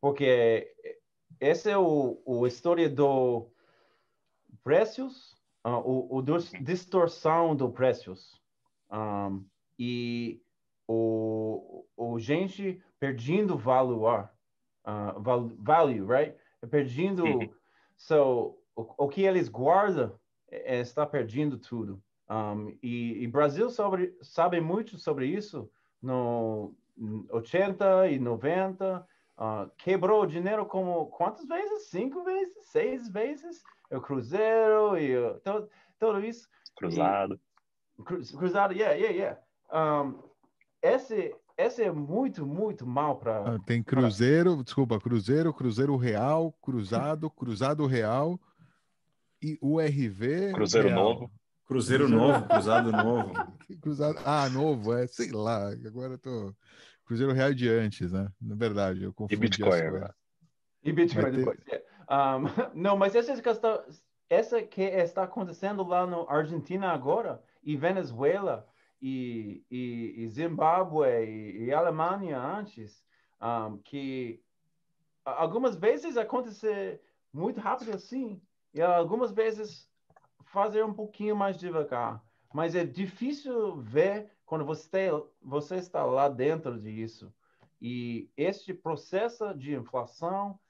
porque essa é o, o história do preços, uh, o, o distorção do preços um, e o, o gente perdendo valor, uh, val, value, right? Perdendo, so o, o que eles guardam é, está perdendo tudo. Um, e, e Brasil sobre, sabe muito sobre isso no 80 e 90. Uh, ah, quebrou o dinheiro como quantas vezes? Cinco vezes? Seis vezes? O Cruzeiro e uh, todo, tudo isso. Cruzado. E, cru, cruzado, yeah, yeah, yeah. um, esse, esse é muito, muito mal para. Ah, tem Cruzeiro, pra... desculpa, Cruzeiro, Cruzeiro Real, Cruzado, Cruzado Real e URV. Cruzeiro Real. Novo. Cruzeiro [LAUGHS] Novo, Cruzado Novo. [LAUGHS] Cruzado, ah, novo, é, sei lá, agora eu tô. Cruzeiro Real de antes, né? Na verdade, eu confundi. E Bitcoin agora. E Bitcoin ter- depois. é. Um, [LAUGHS] não, mas essa que está, essa que está acontecendo lá no Argentina agora e Venezuela e, e, e Zimbábue e, e Alemanha antes, um, que a- algumas vezes acontece muito rápido assim e algumas vezes fazer um pouquinho mais devagar. Mas é difícil ver quando você, você está lá dentro disso. E este processo de inflação,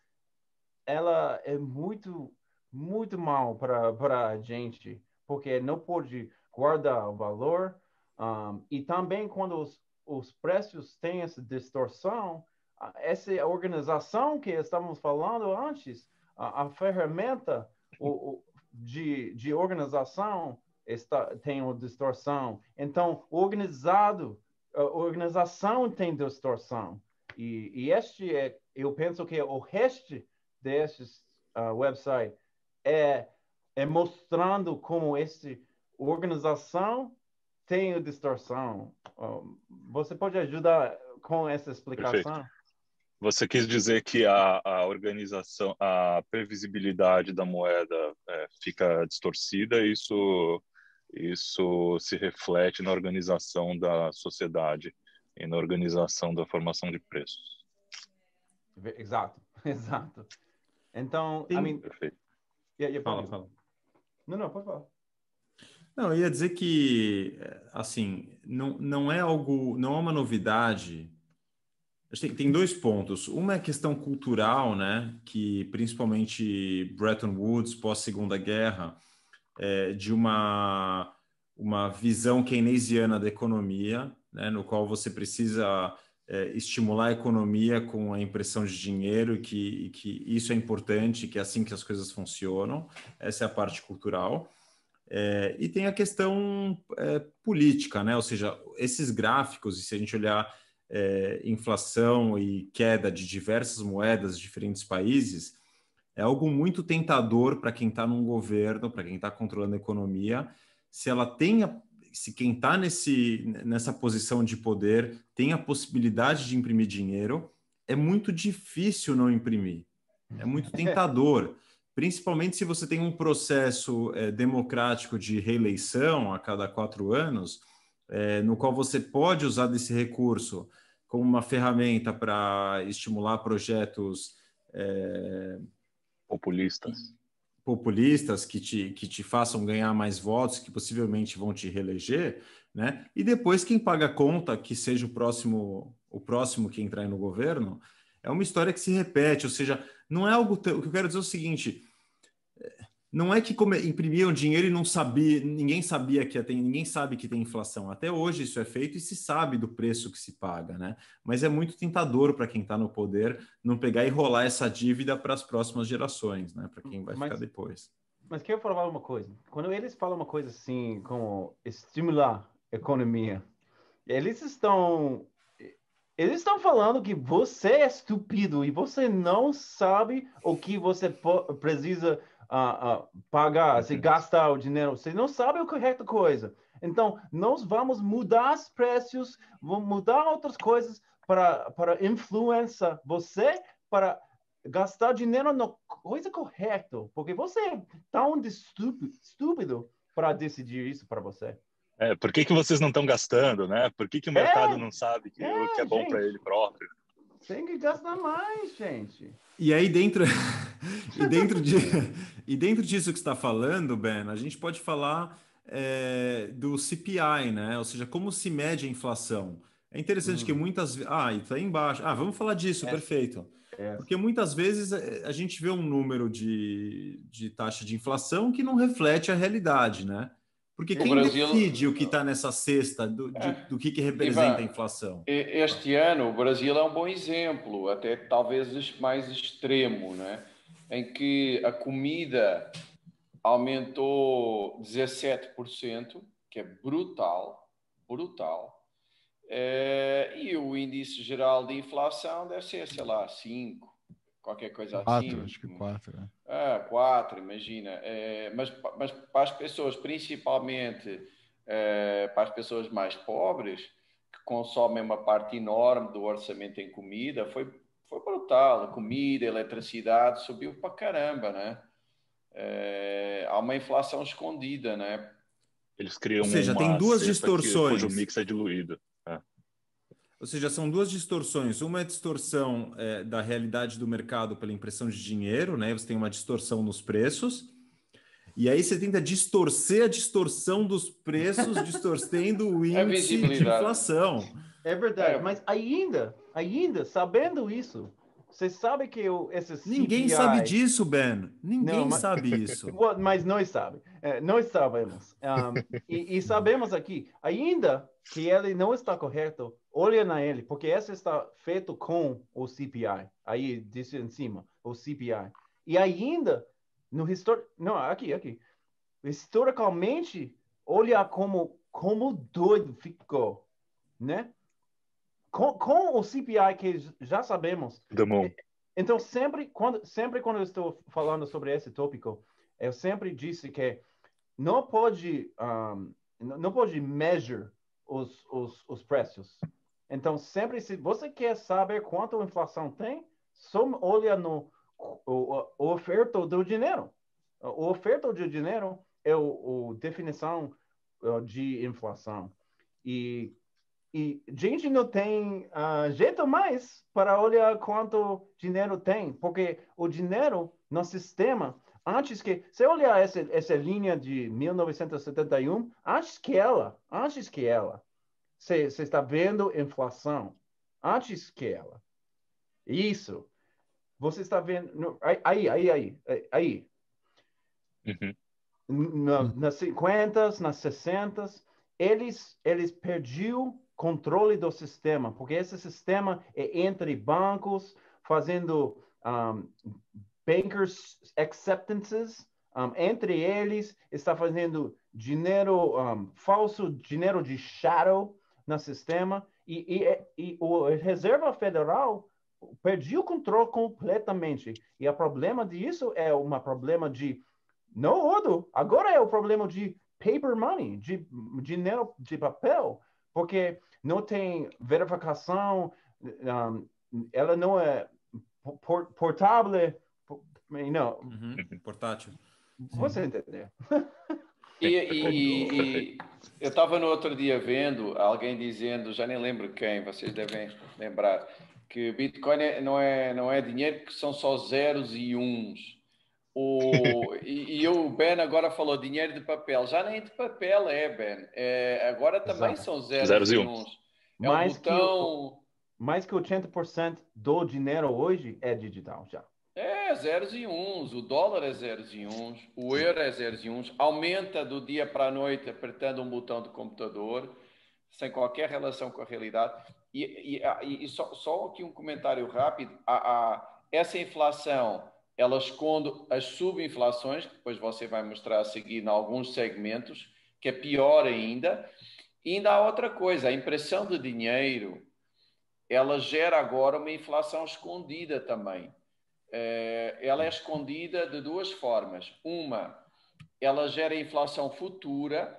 ela é muito, muito mal para a gente, porque não pode guardar o valor. um, e também quando os, os preços têm essa distorção, essa organização que estávamos falando antes, a, a ferramenta o, o- de, de organização está, tem uma distorção. Então, organizado, organização tem distorção. E, e este é, eu penso que o resto desses uh, website é, é mostrando como essa organização tem distorção. Um, você pode ajudar com essa explicação? Você quis dizer que a, a organização, a previsibilidade da moeda é, fica distorcida, isso, isso se reflete na organização da sociedade e na organização da formação de preços. Exato, [LAUGHS] exato. Então, I Tem- mean, Perfeito. yeah, yeah, Fala, fala. Não, não, pode falar. Não, eu ia dizer que, eh, assim, não, não é algo, não é uma novidade. Acho que Tem, dois pontos. Uma é a questão cultural, né? Que principalmente Bretton Woods, pós-Segunda Guerra, eh, de uma, uma visão keynesiana da economia, né? No qual você precisa eh, estimular a economia com a impressão de dinheiro que, que isso é importante, que é assim que as coisas funcionam. Essa é a parte cultural. É, e tem a questão é, política, né? Ou seja, esses gráficos, e se a gente olhar é, inflação e queda de diversas moedas de diferentes países, é algo muito tentador para quem está num governo, para quem está controlando a economia, se ela tem a- se quem está nessa posição de poder tem a possibilidade de imprimir dinheiro, é muito difícil não imprimir. É muito tentador principalmente se você tem um processo eh, democrático de reeleição a cada quatro anos, eh, no qual você pode usar desse recurso como uma ferramenta para estimular projetos eh, Populistas. populistas que te, que te façam ganhar mais votos, que possivelmente vão te reeleger, né? E depois quem paga a conta, que seja o próximo, o próximo que entrar no governo, é uma história que se repete, ou seja, não é algo o que eu quero dizer é o seguinte, é, não é que imprimiam dinheiro e não sabia, ninguém sabia que ter, ninguém sabe que tem inflação. Até hoje isso é feito e se sabe do preço que se paga, né? Mas é muito tentador para quem está no poder não pegar e rolar essa dívida para as próximas gerações, né? Para quem vai Mas- ficar depois. Mas quero falar uma coisa. Quando eles falam uma coisa assim, como estimular a economia, eles estão eles estão falando que você é estúpido e você não sabe o que você precisa ah, ah, pagar, se gastar o dinheiro. Você não sabe a correta coisa. Então, nós vamos mudar os preços, vamos mudar outras coisas para, para influenciar você para gastar dinheiro na coisa correta, porque você é tão de estúpido, estúpido para decidir isso para você. É, por que, que vocês não estão gastando, né? Por que, que o mercado não sabe que, É, o que é bom para ele próprio? Tem que gastar mais, gente. E aí dentro [LAUGHS] e dentro de e dentro disso que está falando, Ben, a gente pode falar é, do CPI, né? Ou seja, como se mede a inflação. É interessante Hum. que muitas ah, e tá aí embaixo. Ah, vamos falar disso, É. perfeito. É. Porque muitas vezes é, a gente vê um número de, de taxa de inflação que não reflete a realidade, né? Porque O quem Brasil- decide o que está nessa cesta do, de- É. do que, que representa Ivan, a inflação? Este ano o Brasil é um bom exemplo, até talvez mais extremo, né? em que a comida aumentou 17%, que é brutal, brutal. É, e o índice geral de inflação deve ser, sei lá, 5, qualquer coisa Quatro, assim. acho que quatro. Né? Ah, 4, imagina. É, mas, mas para as pessoas, principalmente é, para as pessoas mais pobres, que consomem uma parte enorme do orçamento em comida, foi, foi brutal. A comida, a eletricidade subiu para caramba, né? É, há uma inflação escondida, né? Eles criam Ou seja, uma tem duas distorções. Que, cujo mix é diluído. É. Ou seja, são duas distorções. Uma é a distorção é, da realidade do mercado pela impressão de dinheiro, né? Você tem uma distorção nos preços. E aí você tenta distorcer a distorção dos preços, [LAUGHS] distorcendo o índice de visibilidade. inflação. É verdade, É. mas ainda, ainda, sabendo isso, você sabe que o, esse Ninguém CPI sabe disso, Ben. Ninguém Não, mas- sabe isso. [LAUGHS] Mas nós sabemos. É, nós sabemos. Um, e, e sabemos aqui, ainda que ele não está correto, olha na ele, porque esse está feito com o CPI. Aí, disse em cima, o CPI. E ainda, no histórico... Não, aqui, aqui. Historicamente, olha como, como doido ficou, né? Com, com o CPI que já sabemos, The Moon. então, sempre quando, sempre quando eu estou falando sobre esse tópico, eu sempre disse que não pode, um, não não pode measure os, os, os preços. Então, sempre se você quer saber quanto a inflação tem, só olha no o, o, oferta do dinheiro. O oferta de dinheiro é o definição uh, de inflação. E e gente não tem ah, jeito mais para olhar quanto dinheiro tem, porque o dinheiro no sistema, antes que, se olhar essa, essa linha de 1971, antes que ela, antes que ela, você você está vendo inflação, antes que ela. Isso. Você está vendo, no- aí, aí, aí, aí, aí, Uhum. na, nas 50, nas 60, eles, eles perdiam controle do sistema, porque esse sistema é entre bancos, fazendo um, bankers acceptances, um, entre eles, está fazendo dinheiro um, falso, dinheiro de shadow no sistema, e, e, e o Reserva Federal perdeu o controle completamente. E o problema disso é um problema de não ouro. Agora é o problema de paper money, de dinheiro de papel, porque não tem verificação, um, ela não é por- portável, por- não, Uhum, Portátil. você entendeu? E, e- e- e eu estava no outro dia vendo alguém dizendo, já nem lembro quem, vocês devem lembrar, que Bitcoin é- não, é, não é dinheiro, que são só zeros e uns. O, [LAUGHS] e, e o Ben agora falou dinheiro de papel. Já nem de papel é, Ben. É, agora também Exato. são zeros, Zeros e e uns. É Mais um que o- botão. Mais que 80% do dinheiro hoje é digital já. É, zeros e uns. O dólar é zeros e uns. O euro é zeros e uns. Aumenta do dia para a noite apertando um botão do computador, sem qualquer relação com a realidade. E, e- e só, só aqui um comentário rápido. A, a- essa inflação, ela esconde as subinflações, que depois você vai mostrar a seguir em alguns segmentos, que é pior ainda. E ainda há outra coisa, a impressão de dinheiro, ela gera agora uma inflação escondida também ela é escondida de duas formas. Uma, ela gera inflação futura,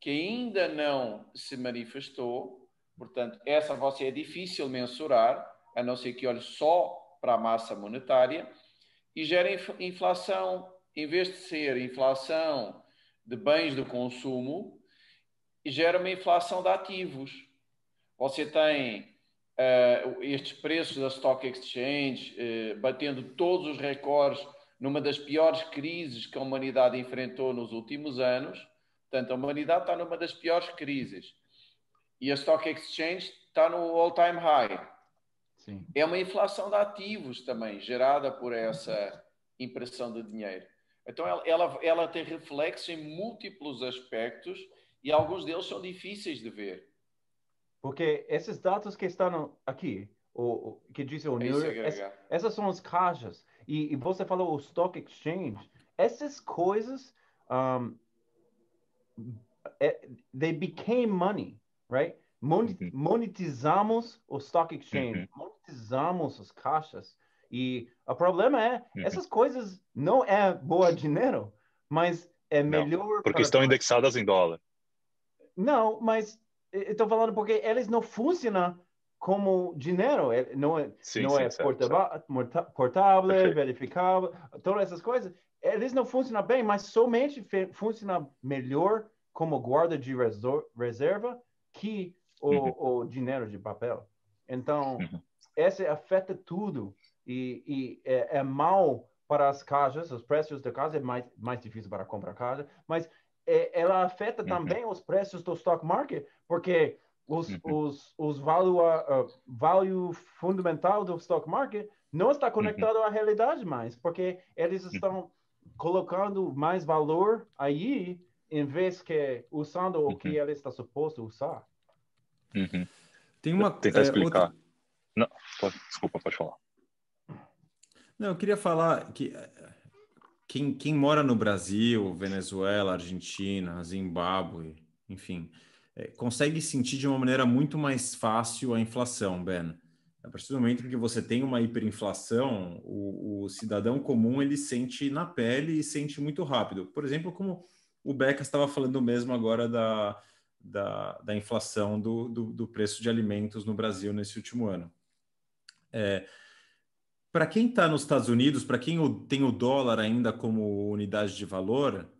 que ainda não se manifestou, portanto, essa você é difícil mensurar, a não ser que olhe só para a massa monetária, e gera inf- inflação, em vez de ser inflação de bens de consumo, gera uma inflação de ativos. Você tem eh, estes preços da Stock Exchange eh, batendo todos os recordes numa das piores crises que a humanidade enfrentou nos últimos anos. Portanto, a humanidade está numa das piores crises. E a Stock Exchange está no all-time high. Sim. É uma inflação de ativos também, gerada por essa impressão de dinheiro. Então, ela, ela, ela tem reflexo em múltiplos aspectos e alguns deles são difíceis de ver. Porque esses dados que estão aqui, o, o- que diz o É New York, ess- HH. essas são as caixas. E, e você falou o Stock Exchange. Essas coisas, um, é- they became money, right? Uhum. monetizamos o stock exchange, uhum. monetizamos as caixas. E o problema é, uhum. essas coisas não é boa dinheiro, mas é melhor. Não, porque estão indexadas em dólar. Não, mas estou falando porque eles não funcionam como dinheiro, é, não é, sim, não sim, é portável, portável verificável, todas essas coisas. Eles não funcionam bem, mas somente funciona melhor como guarda de reserva que o, uhum. o dinheiro de papel. Então, uhum. esse afeta tudo e, e é, é, mal para as casas, os preços da casa é mais, mais difícil para comprar casa, mas é, ela afeta uhum. também os preços do stock market, porque os, uhum. os, os value, uh, value fundamental do stock market não está uhum. conectado à realidade mais, porque eles uhum. estão colocando mais valor aí em vez que usando o que ele está suposto usar. Uhum. Tem uma. Tentar é, explicar. Outra... Não, pode, desculpa, pode falar. Não, eu queria falar que eh, quem, quem mora no Brasil, Venezuela, Argentina, Zimbábue, enfim, é, consegue sentir de uma maneira muito mais fácil a inflação, Ben. A partir do momento que você tem uma hiperinflação, o, o cidadão comum ele sente na pele e sente muito rápido. Por exemplo, como o Beca estava falando mesmo agora da, da, da inflação do, do, do, preço de alimentos no Brasil nesse último ano. É, para quem está nos Estados Unidos, para quem tem o dólar ainda como unidade de valor,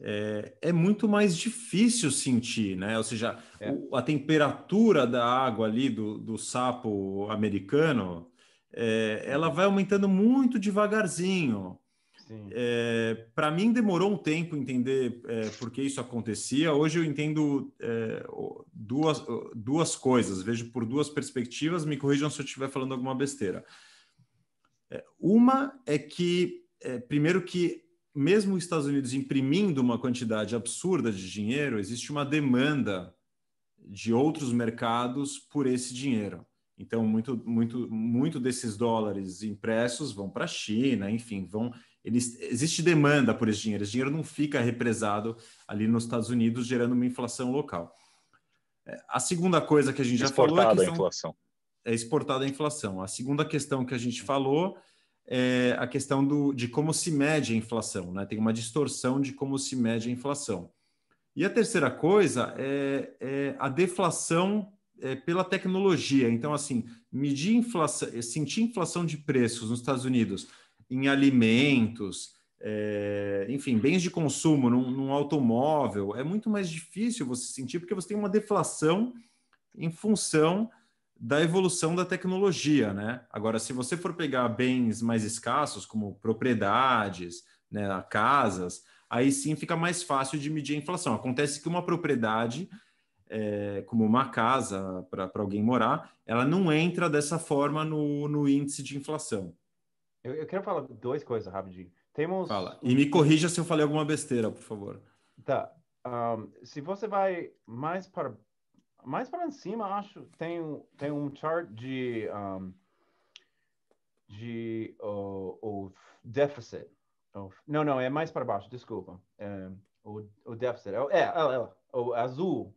é, é muito mais difícil sentir, né? Ou seja, é. o, a temperatura da água ali do, do sapo americano, é, ela vai aumentando muito devagarzinho. É, para mim demorou um tempo entender é, por que isso acontecia. Hoje eu entendo é, duas, duas coisas, vejo por duas perspectivas. Me corrijam se eu estiver falando alguma besteira. É, uma é que, é, primeiro, que mesmo os Estados Unidos imprimindo uma quantidade absurda de dinheiro, existe uma demanda de outros mercados por esse dinheiro. Então, muito, muito, muito desses dólares impressos vão para a China, enfim, vão eles, existe demanda por esse dinheiro. Esse dinheiro não fica represado ali nos Estados Unidos, gerando uma inflação local. É, a segunda coisa que a gente já falou é a, questão, a inflação. É exportada a inflação. A segunda questão que a gente falou é a questão do, de como se mede a inflação. Né? Tem uma distorção de como se mede a inflação. E a terceira coisa é, é a deflação é, pela tecnologia. Então, assim, medir inflação, sentir inflação de preços nos Estados Unidos em alimentos, é, enfim, bens de consumo, num, num, automóvel, é muito mais difícil você sentir porque você tem uma deflação em função da evolução da tecnologia, né? Agora, se você for pegar bens mais escassos, como propriedades, né, casas, aí sim fica mais fácil de medir a inflação. Acontece que uma propriedade, é, como uma casa para alguém morar, ela não entra dessa forma no, no índice de inflação. Eu, eu quero falar duas coisas rapidinho. Temos. Fala. E me corrija se eu falei alguma besteira, por favor. Tá. Um, se você vai mais para mais para cima, acho tem tem um chart de um, de o, o deficit. Oh, não, não, é mais para baixo. Desculpa. É, o, o deficit. É, é, é, o azul.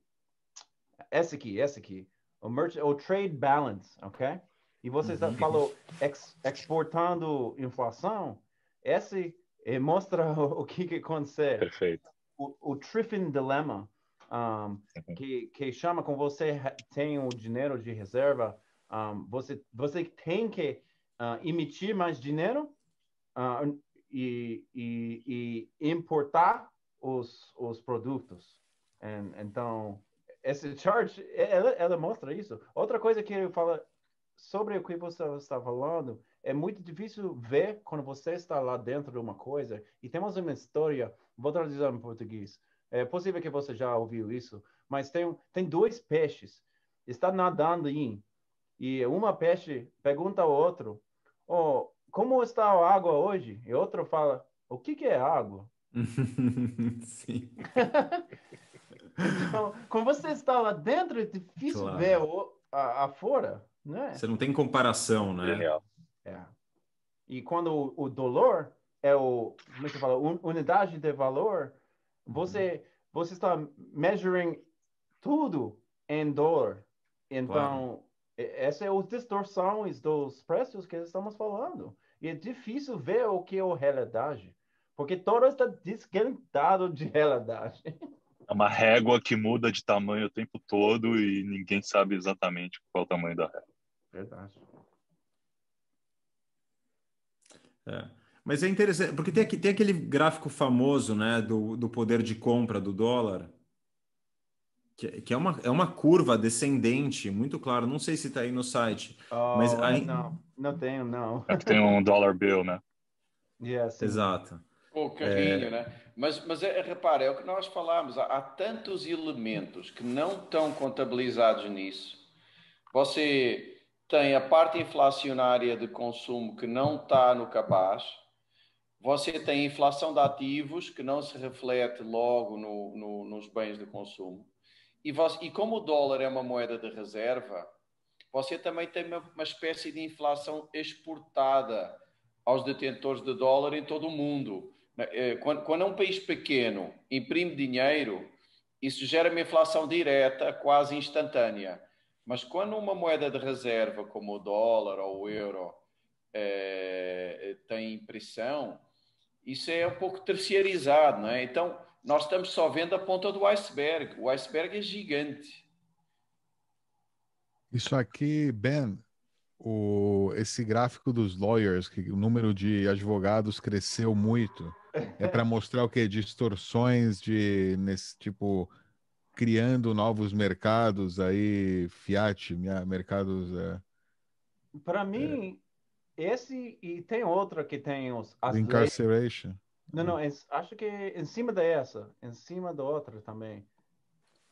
Esse aqui, esse aqui. O, merch, o trade balance, ok? e você uhum. falou ex, exportando inflação, esse eh, mostra o, [LAUGHS] o que, que acontece. Perfeito. O, o Triffin Dilemma, um, que, que chama com você tem o dinheiro de reserva, um, você, você tem que uh, emitir mais dinheiro uh, e, e, e, importar os, os produtos. And, então, esse chart, ela, ela mostra isso. Outra coisa que eu falo sobre o que você está falando, é muito difícil ver quando você está lá dentro de uma coisa. E temos uma história, vou traduzir em português. É possível que você já ouviu isso, mas tem, tem dois peixes, está nadando aí, e uma peixe pergunta ao outro, oh, como está a água hoje? E outro fala, o que, que é água? [LAUGHS] Sim. [LAUGHS] então, quando você está lá dentro, é difícil claro. ver o, a, a fora. Né? Você não tem comparação, né? Genial. É. E quando o, o dolor é o, como é que fala, unidade de valor, você, você está measuring tudo em dólar. Então, claro. essa é a distorção dos preços que estamos falando. E é difícil ver o que é a realidade, porque todo está desquentado de realidade. É uma régua que muda de tamanho o tempo todo e ninguém sabe exatamente qual é o tamanho da régua. Verdade. É. Mas é interessante, porque tem, tem aquele gráfico famoso né, do, do poder de compra do dólar, que, que é, uma, é uma curva descendente, muito claro. Não sei se está aí no site. Oh, mas aí... Não, não tenho, não. É que tem um dollar bill, né? Yes, Exato. O carrinho, é... né? Mas, mas é, repara, é o que nós falamos. Há, há tantos elementos que não estão contabilizados nisso. Você tem a parte inflacionária de consumo que não está no capaz. Você tem inflação de ativos que não se reflete logo no, no, nos bens de consumo. E, você, e como o dólar é uma moeda de reserva, você também tem uma, uma espécie de inflação exportada aos detentores de dólar em todo o mundo. Eh, quando, quando é um país pequeno imprime dinheiro, isso gera uma inflação direta, quase instantânea. Mas quando uma moeda de reserva, como o dólar ou o euro, é, tem impressão, isso é um pouco terciarizado, não é? Então, nós estamos só vendo a ponta do iceberg. O iceberg é gigante. Isso aqui, Ben, o, esse gráfico dos lawyers, que o número de advogados cresceu muito, é para mostrar o que? Distorções de nesse tipo criando novos mercados aí, Fiat, mercados. É, para mim, esse e tem outra que tem os as incarceration. Leis. Não, não, hum. acho que em cima dessa, em cima da outra também.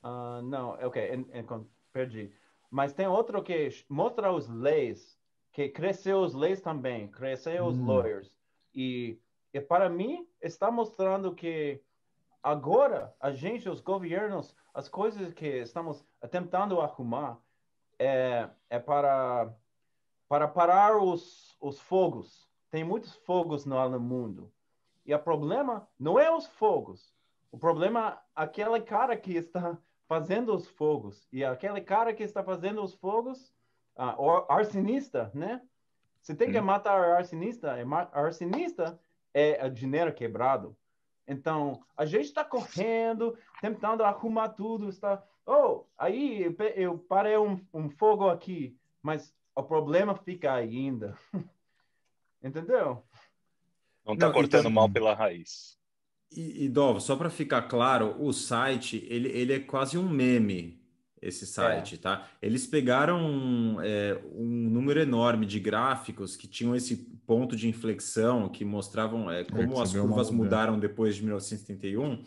Uh, não, ok, em, em, perdi. Mas tem outro que mostra os leis, que cresceu os leis também, cresceu os hum. lawyers. E, e para mim, está mostrando que agora a gente, os governos, as coisas que estamos tentando arrumar é, é para, para parar os, os fogos. Tem muitos fogos no mundo. E o problema não é os fogos. O problema é aquele cara que está [LAUGHS] fazendo os fogos. E aquele cara que está fazendo os fogos, ah, o arsenista, né? Você tem que hum. matar o arsenista. Arsenista é o dinheiro quebrado. Então, a gente está correndo, tentando arrumar tudo. Está, oh, aí eu parei um, um fogo aqui, mas o problema fica ainda. [LAUGHS] Entendeu? Não está cortando então, mal pela raiz. E, e Dov, só para ficar claro, o site ele, ele é quase um meme, esse site, é. tá? Eles pegaram é, um número enorme de gráficos que tinham esse ponto de inflexão, que mostravam é, como as curvas mudaram depois de 1971,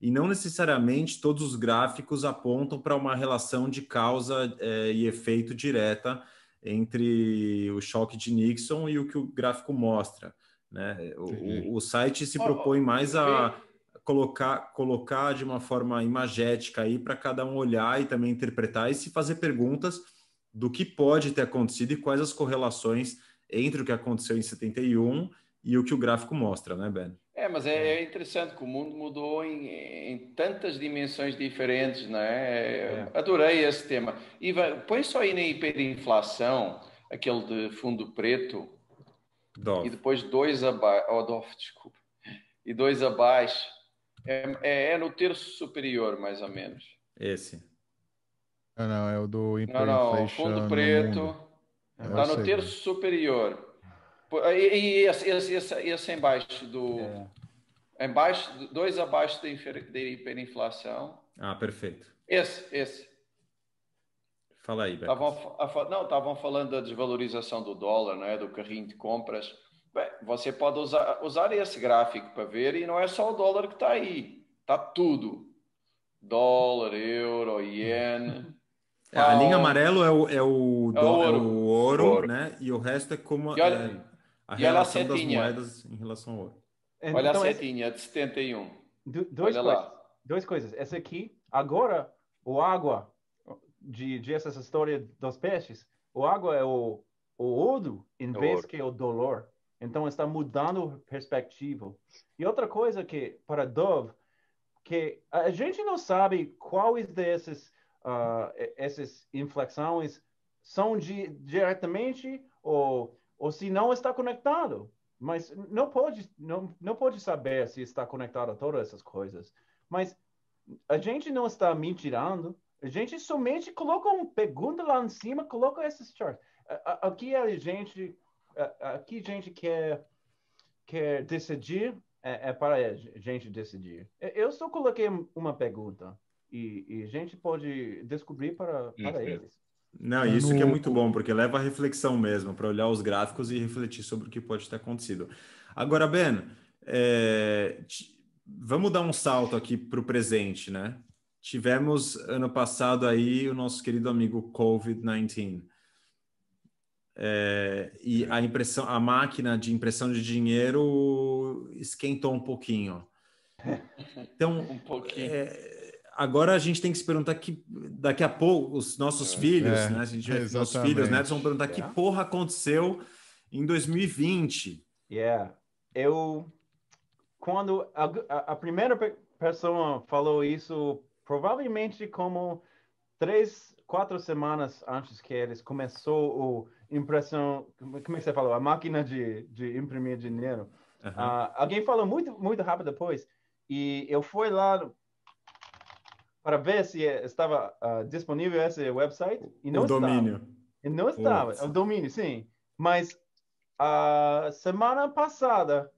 e não necessariamente todos os gráficos apontam para uma relação de causa é, e efeito direta entre o choque de Nixon e o que o gráfico mostra. Né? O, o, site se propõe mais a colocar, colocar de uma forma imagética aí para cada um olhar e também interpretar e se fazer perguntas do que pode ter acontecido e quais as correlações entre o que aconteceu em 71 e o que o gráfico mostra, né, Ben? É, mas é, é interessante que o mundo mudou em, em tantas dimensões diferentes, não é? é. Adorei esse tema. Ivan, põe só aí na hiperinflação, aquele de fundo preto, Dove. E depois dois abaixo. Oh, Dove, desculpa. E dois abaixo. É, é, é, no terço superior, mais ou menos. Esse. Não, não, é o do Não, não, fundo preto. Está é no terço superior. E, e esse, esse, esse, esse embaixo do. É. Embaixo, dois abaixo da hiperinflação. Ah, perfeito. Esse, esse. Fala aí, Beto. Não, estavam falando da desvalorização do dólar, né, do carrinho de compras. Bem, você pode usar, usar esse gráfico para ver e não é só o dólar que está aí, está tudo. Dólar, euro, ien. É, a linha amarelo é o, é o, é o, ouro. É o ouro, ouro, né? E o resto é como olha, é, a relação das moedas em relação ao ouro. Então, olha a setinha de 71. Do, dois olha coisas, lá. Duas coisas. Essa aqui, agora, o água de, de essa história dos peixes, o água é o, o ouro em é vez ouro. que o dolor. Então está mudando a perspectiva. E outra coisa que para Dove, que a gente não sabe quais desses uh, essas inflexões são de, diretamente ou, ou se não está conectado. Mas não pode, não, não pode saber se está conectado a todas essas coisas. Mas a gente não está mentirando. A gente somente coloca uma pergunta lá em cima, coloca esses charts. Aqui a gente, aqui a gente quer, quer decidir, é, é para a gente decidir. Eu só coloquei uma pergunta e, e a gente pode descobrir para, para eles. Não, isso no... que é muito bom, porque leva a reflexão mesmo, para olhar os gráficos e refletir sobre o que pode ter acontecido. Agora, Ben, é... vamos dar um salto aqui para o presente, né? Tivemos ano passado aí o nosso querido amigo Covid-19. É... e a impressão, a máquina de impressão de dinheiro esquentou um pouquinho. [LAUGHS] Então, um pouquinho. É agora a gente tem que se perguntar que daqui a pouco os nossos é, filhos, é, né? A gente, é, nossos filhos, né? Vão perguntar yeah. que é. porra aconteceu em 2020. Yeah, eu quando a, a, primeira pessoa falou isso, provavelmente como três, quatro semanas antes que eles começou o impressão, como é que você falou, a máquina de, de imprimir dinheiro. Uh, alguém falou muito muito rápido depois e eu fui lá para ver se estava uh, disponível esse website e não o estava. domínio. E não estava, Putz. o domínio, sim. Mas a uh, semana passada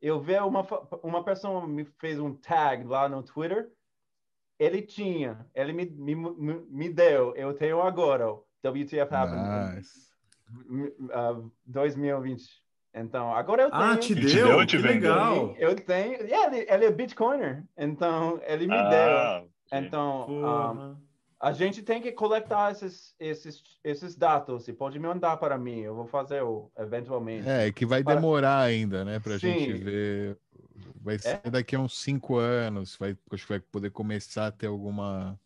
eu vi uma uma pessoa me fez um tag lá no Twitter. Ele tinha, ele me, me, me deu, eu tenho agora, WTF Happened. Nice. Uh, 2020. Então, agora eu ah, tenho. Ah, te deu? Te que legal. Eu tenho. Yeah, ele, ele é Bitcoiner. Então, ele me ah. deu. Então, um, a gente tem que coletar esses, esses, esses dados. E pode me mandar para mim, eu vou fazer o, eventualmente. É, que vai para... demorar ainda, né, para a gente ver. Vai ser é? daqui a uns cinco anos, vai, acho que vai poder começar a ter alguma.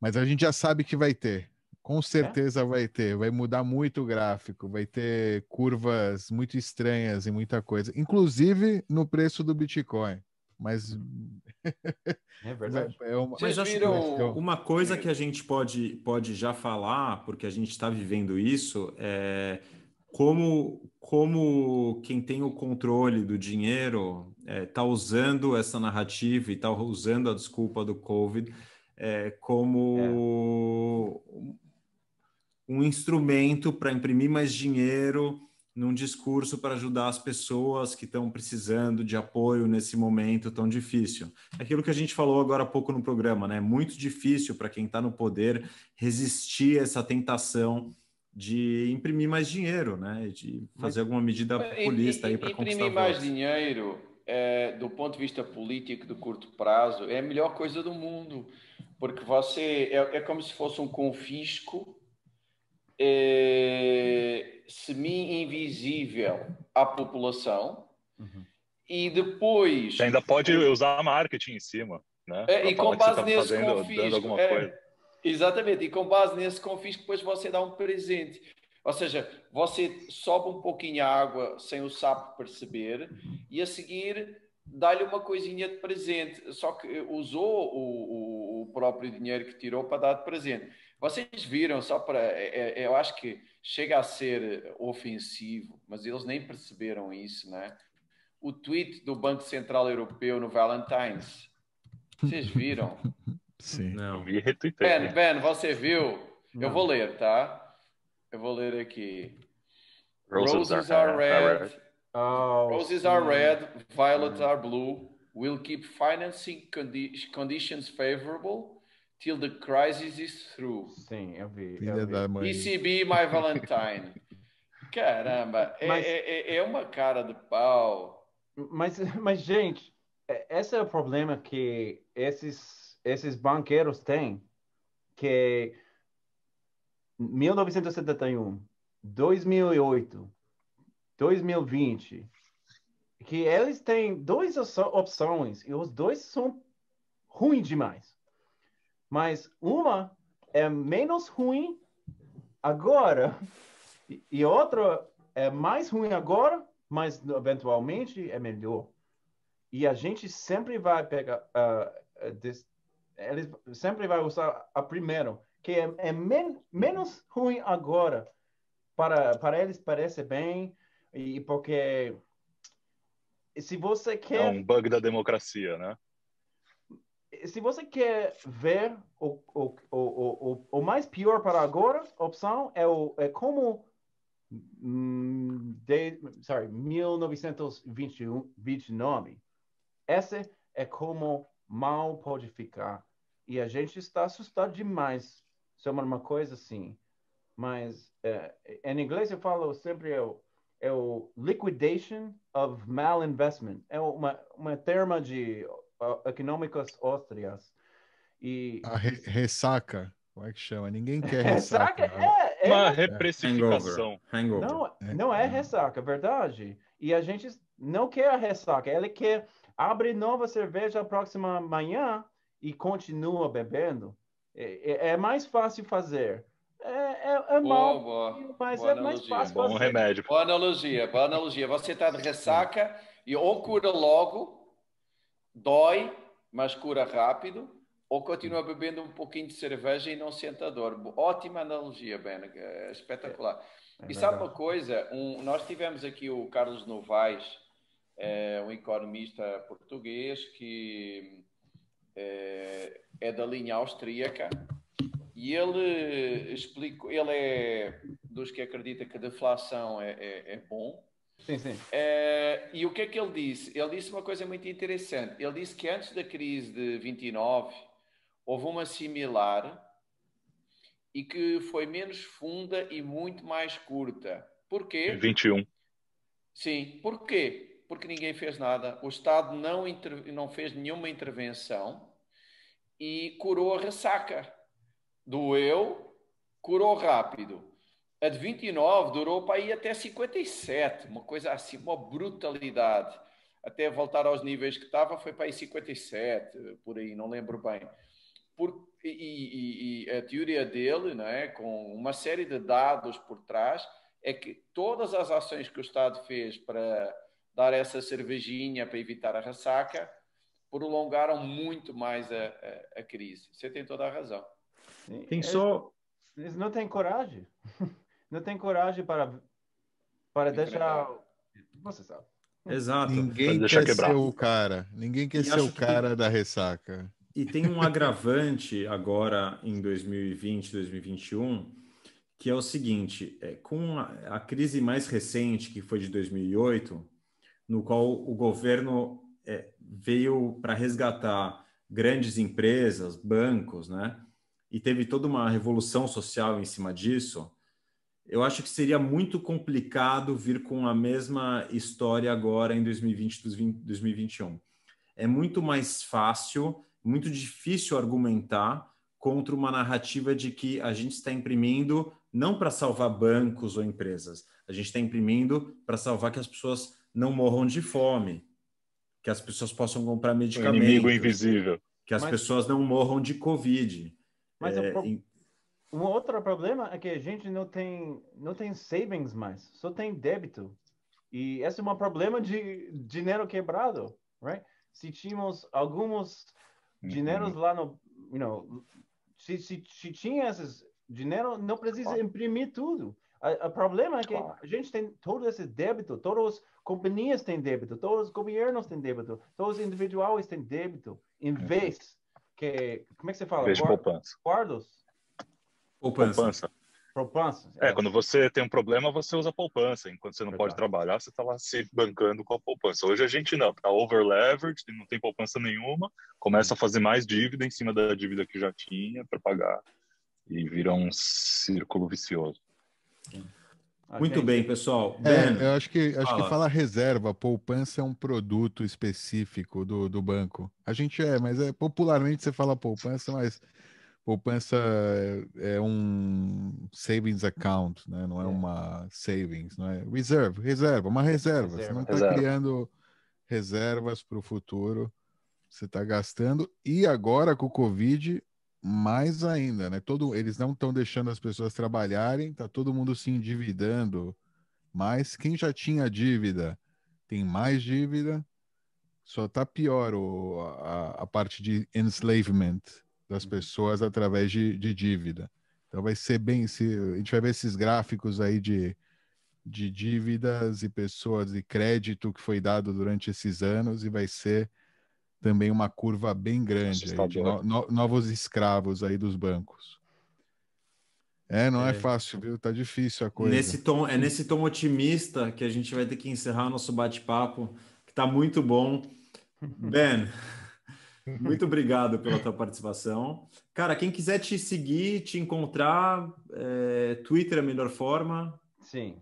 Mas a gente já sabe que vai ter. Com certeza é? vai ter. Vai mudar muito o gráfico, vai ter curvas muito estranhas e muita coisa, inclusive no preço do Bitcoin mas [LAUGHS] é verdade. É uma... Mas acho viram... uma coisa que a gente pode, pode já falar, porque a gente está vivendo isso, é como, como quem tem o controle do dinheiro está é, tá usando essa narrativa e está usando a desculpa do Covid é, como é. um instrumento para imprimir mais dinheiro num discurso para ajudar as pessoas que estão precisando de apoio nesse momento tão difícil. Aquilo que a gente falou agora há pouco no programa, né? É muito difícil para quem está no poder resistir a essa tentação de imprimir mais dinheiro, né? De fazer alguma medida populista aí para conquistar Imprimir mais dinheiro, é, do ponto de vista político de curto prazo, é a melhor coisa do mundo, porque você é, é como se fosse um confisco. É, semi-invisível à população uhum. e depois... Você ainda pode usar marketing em cima, né? É, e com base tá nesse fazendo, confisco... É, exatamente, e com base nesse confisco depois você dá um presente. Ou seja, você sobe um pouquinho a água sem o sapo perceber e a seguir dá-lhe uma coisinha de presente, só que usou o, o, o próprio dinheiro que tirou para dar de presente. Vocês viram, só para. É, é, eu acho que chega a ser ofensivo, mas eles nem perceberam isso, né? O tweet do Banco Central Europeu no Valentine's. Vocês viram? [LAUGHS] Sim. Não, vi retuitei. Ben, Ben, você viu? Não. Eu vou ler, tá? Eu vou ler aqui. Roses, Roses are, are, red. red. Oh, Roses sim. are red, violets are blue. Will keep financing condi conditions favorable till the crisis is through. Sim, eu vi. Filha eu vi. da mãe. ECB My Valentine. [LAUGHS] Caramba, é, mas, é, é, é, uma cara de pau. Mas, mas, gente, é, esse é o problema que esses, esses banqueiros têm, que 1971, 2008, 2020, que eles têm duas opções e os dois são ruins demais mas uma é menos ruim agora e outra é mais ruim agora, mas eventualmente é melhor. E a gente sempre vai pegar, uh, des, eles sempre vai usar a primeiro, que é, é men menos ruim agora. Para, para eles parece bem, e porque se você quer... É um bug da democracia, né? Se você quer ver o, o, o, o, o mais pior para agora, opção é, o, é como de, sorry, 1929. Esse é como mal pode ficar. E a gente está assustado demais sobre uma coisa assim. Mas é, em inglês eu falo sempre é o, é o liquidation of malinvestment. É uma, uma terma de econômicas austrias. E... A re ressaca, como é que chama? Ninguém quer [LAUGHS] ressaca. ressaca é, é, uma reprecificação. Hangover. Não, não é ressaca, é verdade. E a gente não quer a ressaca. Ele quer abre nova cerveja a próxima manhã e continua bebendo. É, é, é mais fácil fazer. É, é, é boa, mal, boa, mas boa é mais fácil Bom fazer. remédio. Boa analogia, boa analogia. Você está de ressaca e ou cura logo, dói, mas cura rápido, ou continua bebendo um pouquinho de cerveja e não sente a dor. Ótima analogia, Ben, é espetacular. É e sabe uma coisa? Um, nós tivemos aqui o Carlos Novaes, é, um economista português que é, é da linha austríaca e ele explicou, ele é dos que acredita que a deflação é, é, é bom. Sim, sim. É, e o que é que ele disse? Ele disse uma coisa muito interessante. Ele disse que antes da crise de 29 houve uma similar e que foi menos funda e muito mais curta. Porquê? 21. Sim. Porquê? Porque ninguém fez nada. O Estado não, inter... não fez nenhuma intervenção e curou a ressaca. Doeu, curou rápido. A de 29 durou para ir até 57, uma coisa assim, uma brutalidade. Até voltar aos níveis que estava, foi para aí 57, por aí, não lembro bem. Por, e, e- e a teoria dele, não é, com uma série de dados por trás, é que todas as ações que o Estado fez para dar essa cervejinha para evitar a ressaca prolongaram muito mais a, a, a crise. Você tem toda a razão. Sim. Tem Eles- só. Eles não têm coragem. [LAUGHS] Não tem coragem para, para deixar. Você sabe. Exato. Ninguém quer quebrar. ser o cara. Ninguém quer E ser o que- cara da ressaca. E tem um agravante agora em 2020, 2021, que é o seguinte: é, com a, a crise mais recente, que foi de 2008, no qual o governo é, veio para resgatar grandes empresas, bancos, né? E teve toda uma revolução social em cima disso. Eu acho que seria muito complicado vir com a mesma história agora em 2020, 2021. É muito mais fácil muito difícil argumentar contra uma narrativa de que a gente está imprimindo não para salvar bancos ou empresas, a gente está imprimindo para salvar que as pessoas não morram de fome, que as pessoas possam comprar medicamentos, inimigo invisível. que as Mas- pessoas não morram de Covid. Mas É, em- um outro problema é que a gente não tem, não tem savings mais, só tem débito. E esse é um problema de dinheiro quebrado, right? Se tínhamos alguns Uhum. dinheiros lá no, you know, se, se, se tinha esses dinheiro, não precisa imprimir tudo. O problema é que Claro. a gente tem todo esse débito, todas as companhias têm débito, todos os governos têm débito, todos os individuais têm débito, em vez que, como é que você fala? Guardos? Poupança. Poupança. Poupança. É, quando você tem um problema, você usa poupança. Enquanto você não pode Verdade. trabalhar, você está lá se bancando com a poupança. Hoje a gente não, tá over leveraged, não tem poupança nenhuma, começa a fazer mais dívida em cima da dívida que já tinha para pagar e vira um círculo vicioso. Muito gente- bem, pessoal. É, Ben, eu acho que acho que fala. reserva, poupança é um produto específico do, do banco. A gente é, mas é popularmente você fala poupança, mas poupança é, é um savings account, né? Não é, É. uma savings, não é reserve, reserva, uma reserva. Você Reserva. não está criando reservas para o futuro, você está gastando. E agora com o Covid, mais ainda, né? Todo, eles não estão deixando as pessoas trabalharem, tá todo mundo se endividando. Mas quem já tinha dívida tem mais dívida, só tá pior o, a, a parte de enslavement das pessoas através de, de dívida. Então vai ser bem, se, a gente vai ver esses gráficos aí de, de dívidas e pessoas e crédito que foi dado durante esses anos e vai ser também uma curva bem grande de no, no, novos escravos aí dos bancos. É, não é, é, fácil, viu? Tá difícil a coisa. Nesse tom, é nesse tom otimista que a gente vai ter que encerrar nosso bate-papo, que tá muito bom. [LAUGHS] Ben, muito obrigado pela tua participação. Cara, quem quiser te seguir, te encontrar, é, Twitter é a melhor forma. Sim,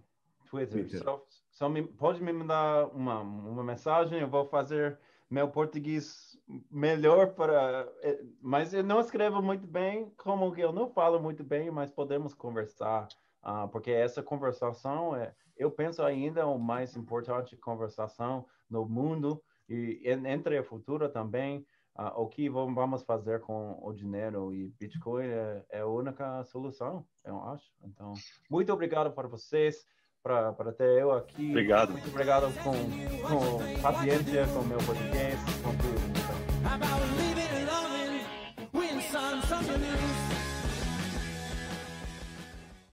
Twitter. Twitter. Só, só me, pode me mandar uma, uma mensagem, eu vou fazer meu português melhor para. É, mas eu não escrevo muito bem, como que eu não falo muito bem, mas podemos conversar, uh, porque essa conversação é, eu penso ainda o mais importante conversação no mundo e entre a futura também. Uh, o que vamos fazer com o dinheiro e Bitcoin é, é a única solução, eu acho. Então, muito obrigado para vocês para ter eu aqui. Obrigado. Muito obrigado com, com paciência com meu podcast, com tudo.